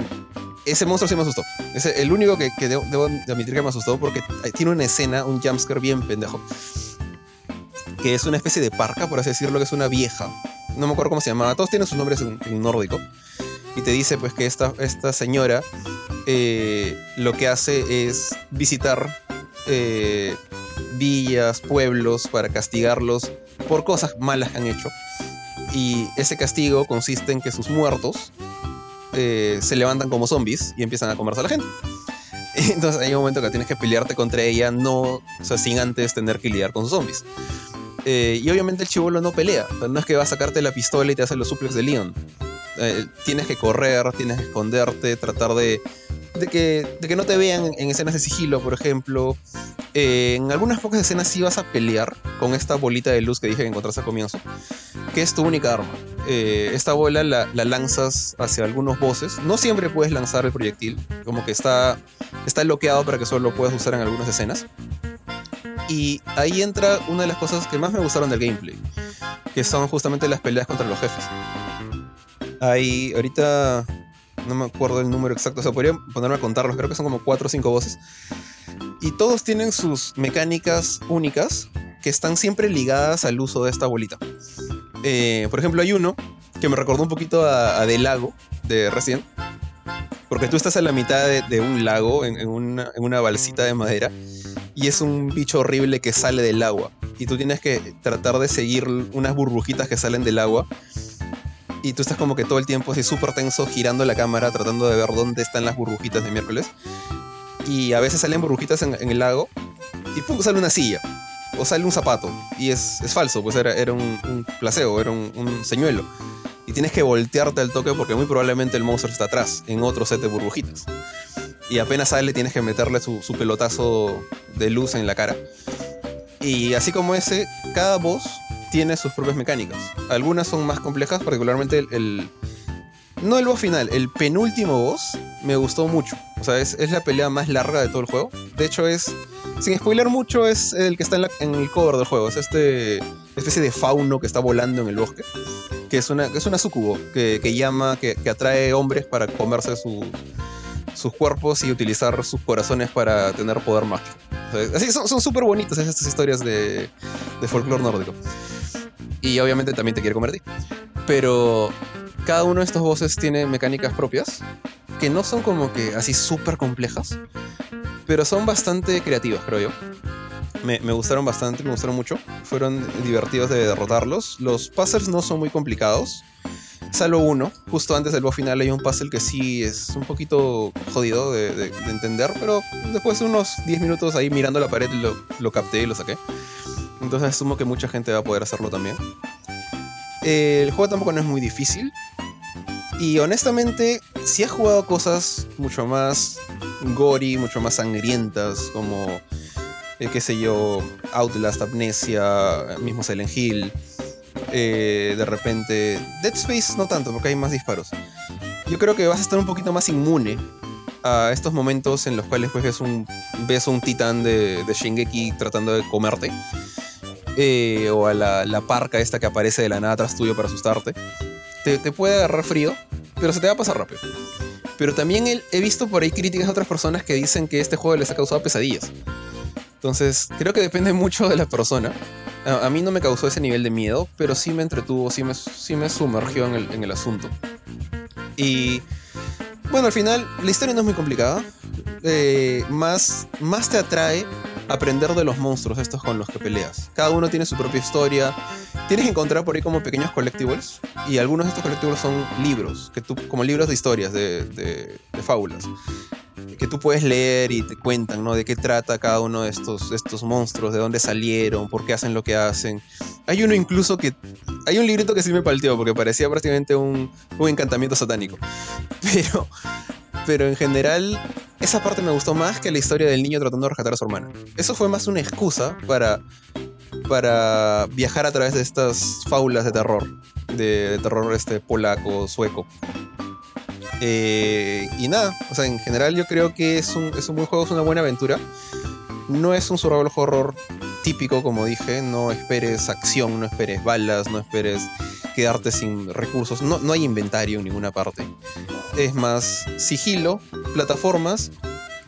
Ese monstruo sí me asustó. Es el único que, que debo, debo, admitir que me asustó porque tiene una escena, un jumpscare bien pendejo. Que es una especie de parca, por así decirlo, que es una vieja. No me acuerdo cómo se llamaba. Todos tienen sus nombres en, nórdico. Y te dice pues que esta, esta señora eh, lo que hace es visitar eh, villas, pueblos, para castigarlos por cosas malas que han hecho. Y ese castigo consiste en que sus muertos eh, se levantan como zombies y empiezan a comerse a la gente. Entonces hay un momento que tienes que pelearte contra ella, no, o sea, sin antes tener que lidiar con sus zombies. Eh, y obviamente el chivolo no pelea, no es que va a sacarte la pistola y te hace los suplex de Leon. Tienes que correr, tienes que esconderte, tratar de, de, que, de que no te vean en escenas de sigilo, por ejemplo. Eh, en algunas pocas escenas sí vas a pelear con esta bolita de luz que dije que encontraste al comienzo, que es tu única arma. Eh, esta bola la, la, lanzas hacia algunos bosses. No siempre puedes lanzar el proyectil, como que está, está bloqueado para que solo lo puedas usar en algunas escenas. Y ahí entra una de las cosas que más me gustaron del gameplay, que son justamente las peleas contra los jefes. Ahí, ahorita no me acuerdo el número exacto, o podría ponerme a contarlos, creo que son como 4 o 5 voces. Y todos tienen sus mecánicas únicas que están siempre ligadas al uso de esta bolita. Eh, por ejemplo, hay uno que me recordó un poquito a, Del Lago de Resident. Porque tú estás a la mitad de, de un lago, en, en, una, en una balsita de madera, y es un bicho horrible que sale del agua. Y tú tienes que tratar de seguir unas burbujitas que salen del agua y tú estás como que todo el tiempo así súper tenso girando la cámara tratando de ver dónde están las burbujitas de miércoles. Y a veces salen burbujitas en, el lago y pum, sale una silla o sale un zapato y es, es falso, pues era, era un, un placebo, era un, señuelo. Y tienes que voltearte al toque porque muy probablemente el monstruo está atrás, en otro set de burbujitas. Y apenas sale tienes que meterle su, su pelotazo de luz en la cara. Y así como ese, cada boss tiene sus propias mecánicas. Algunas son más complejas, particularmente el, No el boss final, el penúltimo boss me gustó mucho. O sea, es, es, la pelea más larga de todo el juego. De hecho, es. Sin spoiler mucho, es el que está en, la, el cover del juego. Es este. especie de fauno que está volando en el bosque. Que es una, es una sucubo que, llama, que, atrae hombres para comerse su, sus cuerpos y utilizar sus corazones para tener poder mágico. Así son súper bonitas estas historias de, folclore nórdico. Y obviamente también te quiere convertir. Pero cada uno de estos bosses tiene mecánicas propias que no son como que así súper complejas, pero son bastante creativas, creo yo. Me, me, gustaron bastante, me gustaron mucho. Fueron divertidos de derrotarlos. Los puzzles no son muy complicados. Salvo uno, justo antes del boss final hay un puzzle que sí es un poquito jodido de, de, de entender, pero después de unos 10 minutos ahí mirando la pared lo, capté y lo saqué. Entonces asumo que mucha gente va a poder hacerlo también. El juego tampoco no es muy difícil. Y honestamente, si has jugado cosas mucho más gory, mucho más sangrientas, como, eh, qué sé yo, Outlast, Amnesia, mismo Silent Hill, eh, de repente, Dead Space no tanto, porque hay más disparos. Yo creo que vas a estar un poquito más inmune a estos momentos en los cuales pues, ves un, ves un titán de, Shingeki tratando de comerte. Eh, o a la, la, parca esta que aparece de la nada tras tuyo para asustarte. Te, te, puede agarrar frío, pero se te va a pasar rápido. Pero también he, he visto por ahí críticas de otras personas que dicen que este juego les ha causado pesadillas. Entonces, creo que depende mucho de la persona. A, a, mí no me causó ese nivel de miedo, pero sí me entretuvo, sí me, sí me sumergió en el, en el asunto. Y bueno, al final la historia no es muy complicada. Eh, más, más te atrae aprender de los monstruos estos con los que peleas. Cada uno tiene su propia historia. Tienes que encontrar por ahí como pequeños collectibles. Y algunos de estos collectibles son libros, que tú, como libros de historias, de, de, de fábulas. Tú puedes leer y te cuentan, ¿no? De qué trata cada uno de estos, estos monstruos, de dónde salieron, por qué hacen lo que hacen. Hay uno incluso que... Hay un librito que sí me palteó porque parecía prácticamente un, un encantamiento satánico. Pero... Pero en general, esa parte me gustó más que la historia del niño tratando de rescatar a su hermana. Eso fue más una excusa para, para viajar a través de estas fábulas de terror, de, de terror este polaco, sueco. Eh, y nada, o sea, en general yo creo que es un, es un buen juego, es una buena aventura. No es un survival horror típico, como dije, no esperes acción, no esperes balas, no esperes quedarte sin recursos, no, no hay inventario en ninguna parte. Es más sigilo, plataformas.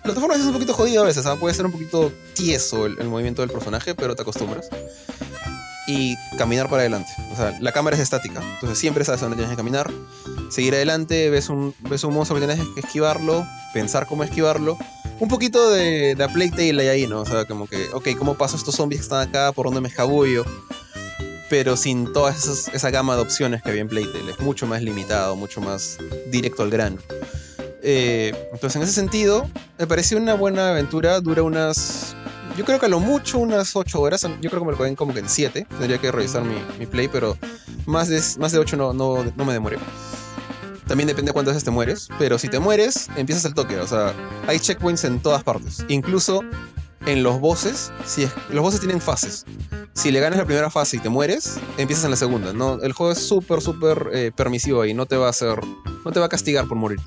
Plataformas es un poquito jodido a veces, ¿sabes? puede ser un poquito tieso el movimiento del personaje, pero te acostumbras y caminar para adelante. O sea, la cámara es estática, entonces siempre sabes dónde tienes que caminar, seguir adelante, ves un, ves un monstruo que tienes que esquivarlo, pensar cómo esquivarlo. Un poquito de, de Plague Tale hay ahí, ¿no? O sea, como que, ok, ¿cómo paso estos zombies que están acá? ¿Por dónde me escabullo? Pero sin toda esas, esa gama de opciones que había en Plague Tale. Es mucho más limitado, mucho más directo al grano. Eh, entonces, en ese sentido, me pareció una buena aventura. Dura unas yo creo que a lo mucho unas 8 horas. Yo creo que me lo jugué como que en 7. Tendría que revisar mi, play, pero más de, más de 8 no, no, no me demoré. También depende de cuántas veces te mueres, pero si te mueres, empiezas el toque. O sea, hay checkpoints en todas partes. Incluso en los bosses, si los bosses tienen fases. Si le ganas la primera fase y te mueres, empiezas en la segunda. ¿no? El juego es súper, súper eh, permisivo y no te va a hacer. No te va a castigar por morir.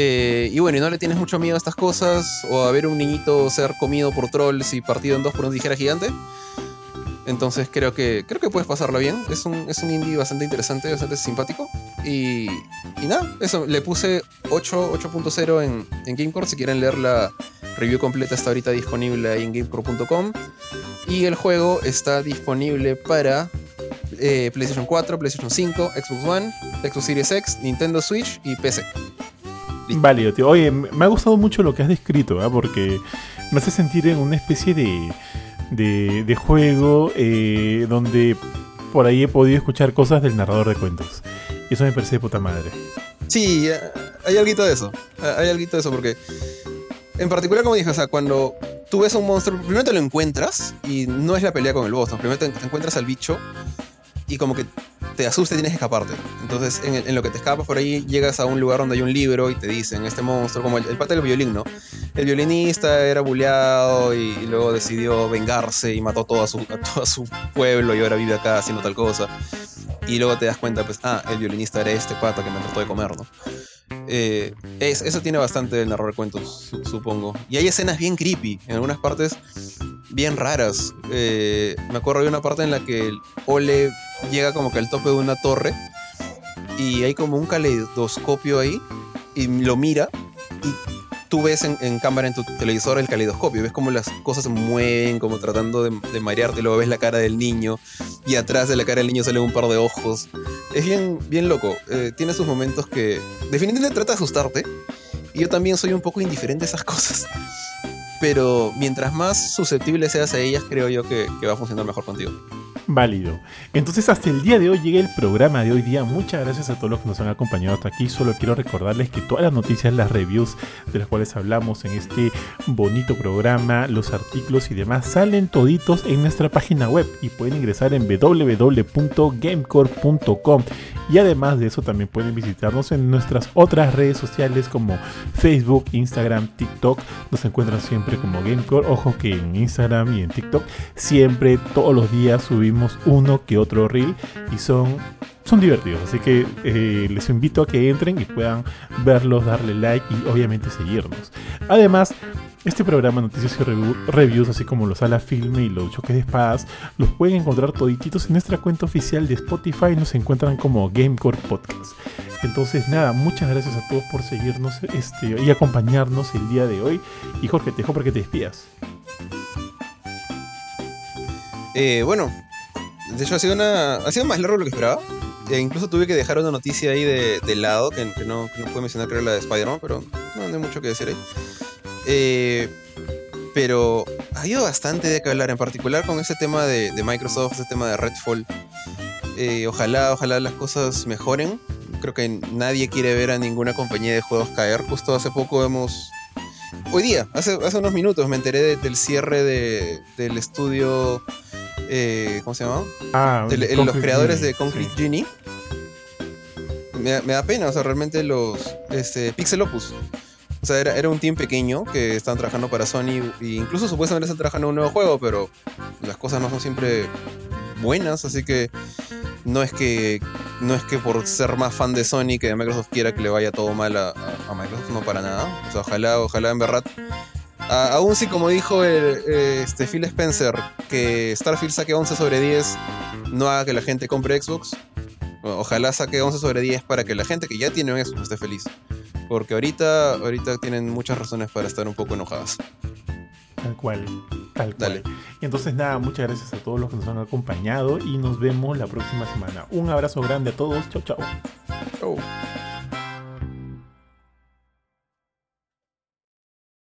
Eh, y bueno, y no le tienes mucho miedo a estas cosas, o a ver un niñito ser comido por trolls y partido en dos por una tijera gigante. Entonces creo que creo que puedes pasarla bien. Es un, es un indie bastante interesante, bastante simpático. Y, y nada, eso, le puse 8.0 en, en Gamecore. Si quieren leer la review completa, está ahorita disponible ahí en gamecore.com. Y el juego está disponible para eh, PlayStation 4, PlayStation 5, Xbox One, Xbox Series X, Nintendo Switch y PC. Válido, tío. Oye, me ha gustado mucho lo que has descrito, ¿eh? porque me hace sentir en una especie de, de, de juego eh, donde por ahí he podido escuchar cosas del narrador de cuentos. Y eso me parece de puta madre. Sí, hay algo de eso. Hay algo de eso porque, en particular, como dije, o sea, cuando tú ves a un monstruo, primero te lo encuentras y no es la pelea con el boss, ¿no? Primero te, te encuentras al bicho y como que te asusta y tienes que escaparte. Entonces, en, lo que te escapas por ahí, llegas a un lugar donde hay un libro y te dicen, este monstruo, como el, el pata del violín, ¿no? El violinista era bulleado y, luego decidió vengarse y mató a su, a todo su pueblo y ahora vive acá haciendo tal cosa. Y luego te das cuenta, pues, ah, el violinista era este pata que me trató de comer, ¿no? Eh, es, eso tiene bastante el narrador de cuentos, supongo. Y hay escenas bien creepy, en algunas partes bien raras. Eh, me acuerdo de una parte en la que Ole llega como que al tope de una torre y hay como un caleidoscopio ahí y lo mira y tú ves en, cámara en tu televisor el caleidoscopio, ves como las cosas se mueven, como tratando de, de, marearte, luego ves la cara del niño y atrás de la cara del niño sale un par de ojos. Es bien, bien loco, eh, tiene sus momentos que definitivamente trata de asustarte y yo también soy un poco indiferente a esas cosas. Pero mientras más susceptible seas a ellas, creo yo que, que va a funcionar mejor contigo. Válido. Entonces hasta el día de hoy llega el programa de hoy día. Muchas gracias a todos los que nos han acompañado hasta aquí. Solo quiero recordarles que todas las noticias, las reviews de las cuales hablamos en este bonito programa, los artículos y demás salen toditos en nuestra página web y pueden ingresar en www.gamecore.com. Y además de eso también pueden visitarnos en nuestras otras redes sociales como Facebook, Instagram, TikTok. Nos encuentran siempre como Gamecore. Ojo que en Instagram y en TikTok siempre todos los días subimos uno que otro reel y son, son divertidos. Así que eh, les invito a que entren y puedan verlos, darle like y obviamente seguirnos. Además, este programa Noticias y Reviews, así como los Sala Filme y los Choques de Espadas, los pueden encontrar todititos en nuestra cuenta oficial de Spotify. Nos encuentran como Gamecore Podcast. Entonces, nada, muchas gracias a todos por seguirnos este, y acompañarnos el día de hoy. Y Jorge, te dejo para que te despidas. Eh, bueno, de hecho, ha sido, una, ha sido más largo de lo que esperaba. E incluso tuve que dejar una noticia ahí de, lado, que, no, que no puedo mencionar, creo, la de Spider-Man, pero no, hay mucho que decir ahí. Eh, pero ha habido bastante de qué hablar, en particular con ese tema de, Microsoft, ese tema de Redfall. Eh, ojalá, ojalá las cosas mejoren. Creo que nadie quiere ver a ninguna compañía de juegos caer. Justo hace poco hemos... Hoy día, hace, hace unos minutos, me enteré del cierre de, del estudio eh, ¿cómo se llama? Ah, los creadores de Concrete Genie. Me, da pena, o sea, realmente los este, Pixel Opus. O sea, era, un team pequeño que estaban trabajando para Sony e incluso supuestamente están trabajando en un nuevo juego, pero las cosas no son siempre buenas, así que no es que no es que por ser más fan de Sony que de Microsoft quiera que le vaya todo mal a, a Microsoft, no para nada. O sea, ojalá, ojalá en verdad aún si como dijo eh, este Phil Spencer, que Starfield saque 11 sobre 10 no haga que la gente compre Xbox. Ojalá saque 11 sobre 10 para que la gente que ya tiene un Xbox esté feliz. Porque ahorita, ahorita tienen muchas razones para estar un poco enojadas. Tal cual, tal cual. Y entonces nada, muchas gracias a todos los que nos han acompañado y nos vemos la próxima semana. Un abrazo grande a todos. Chau, chau. Chau.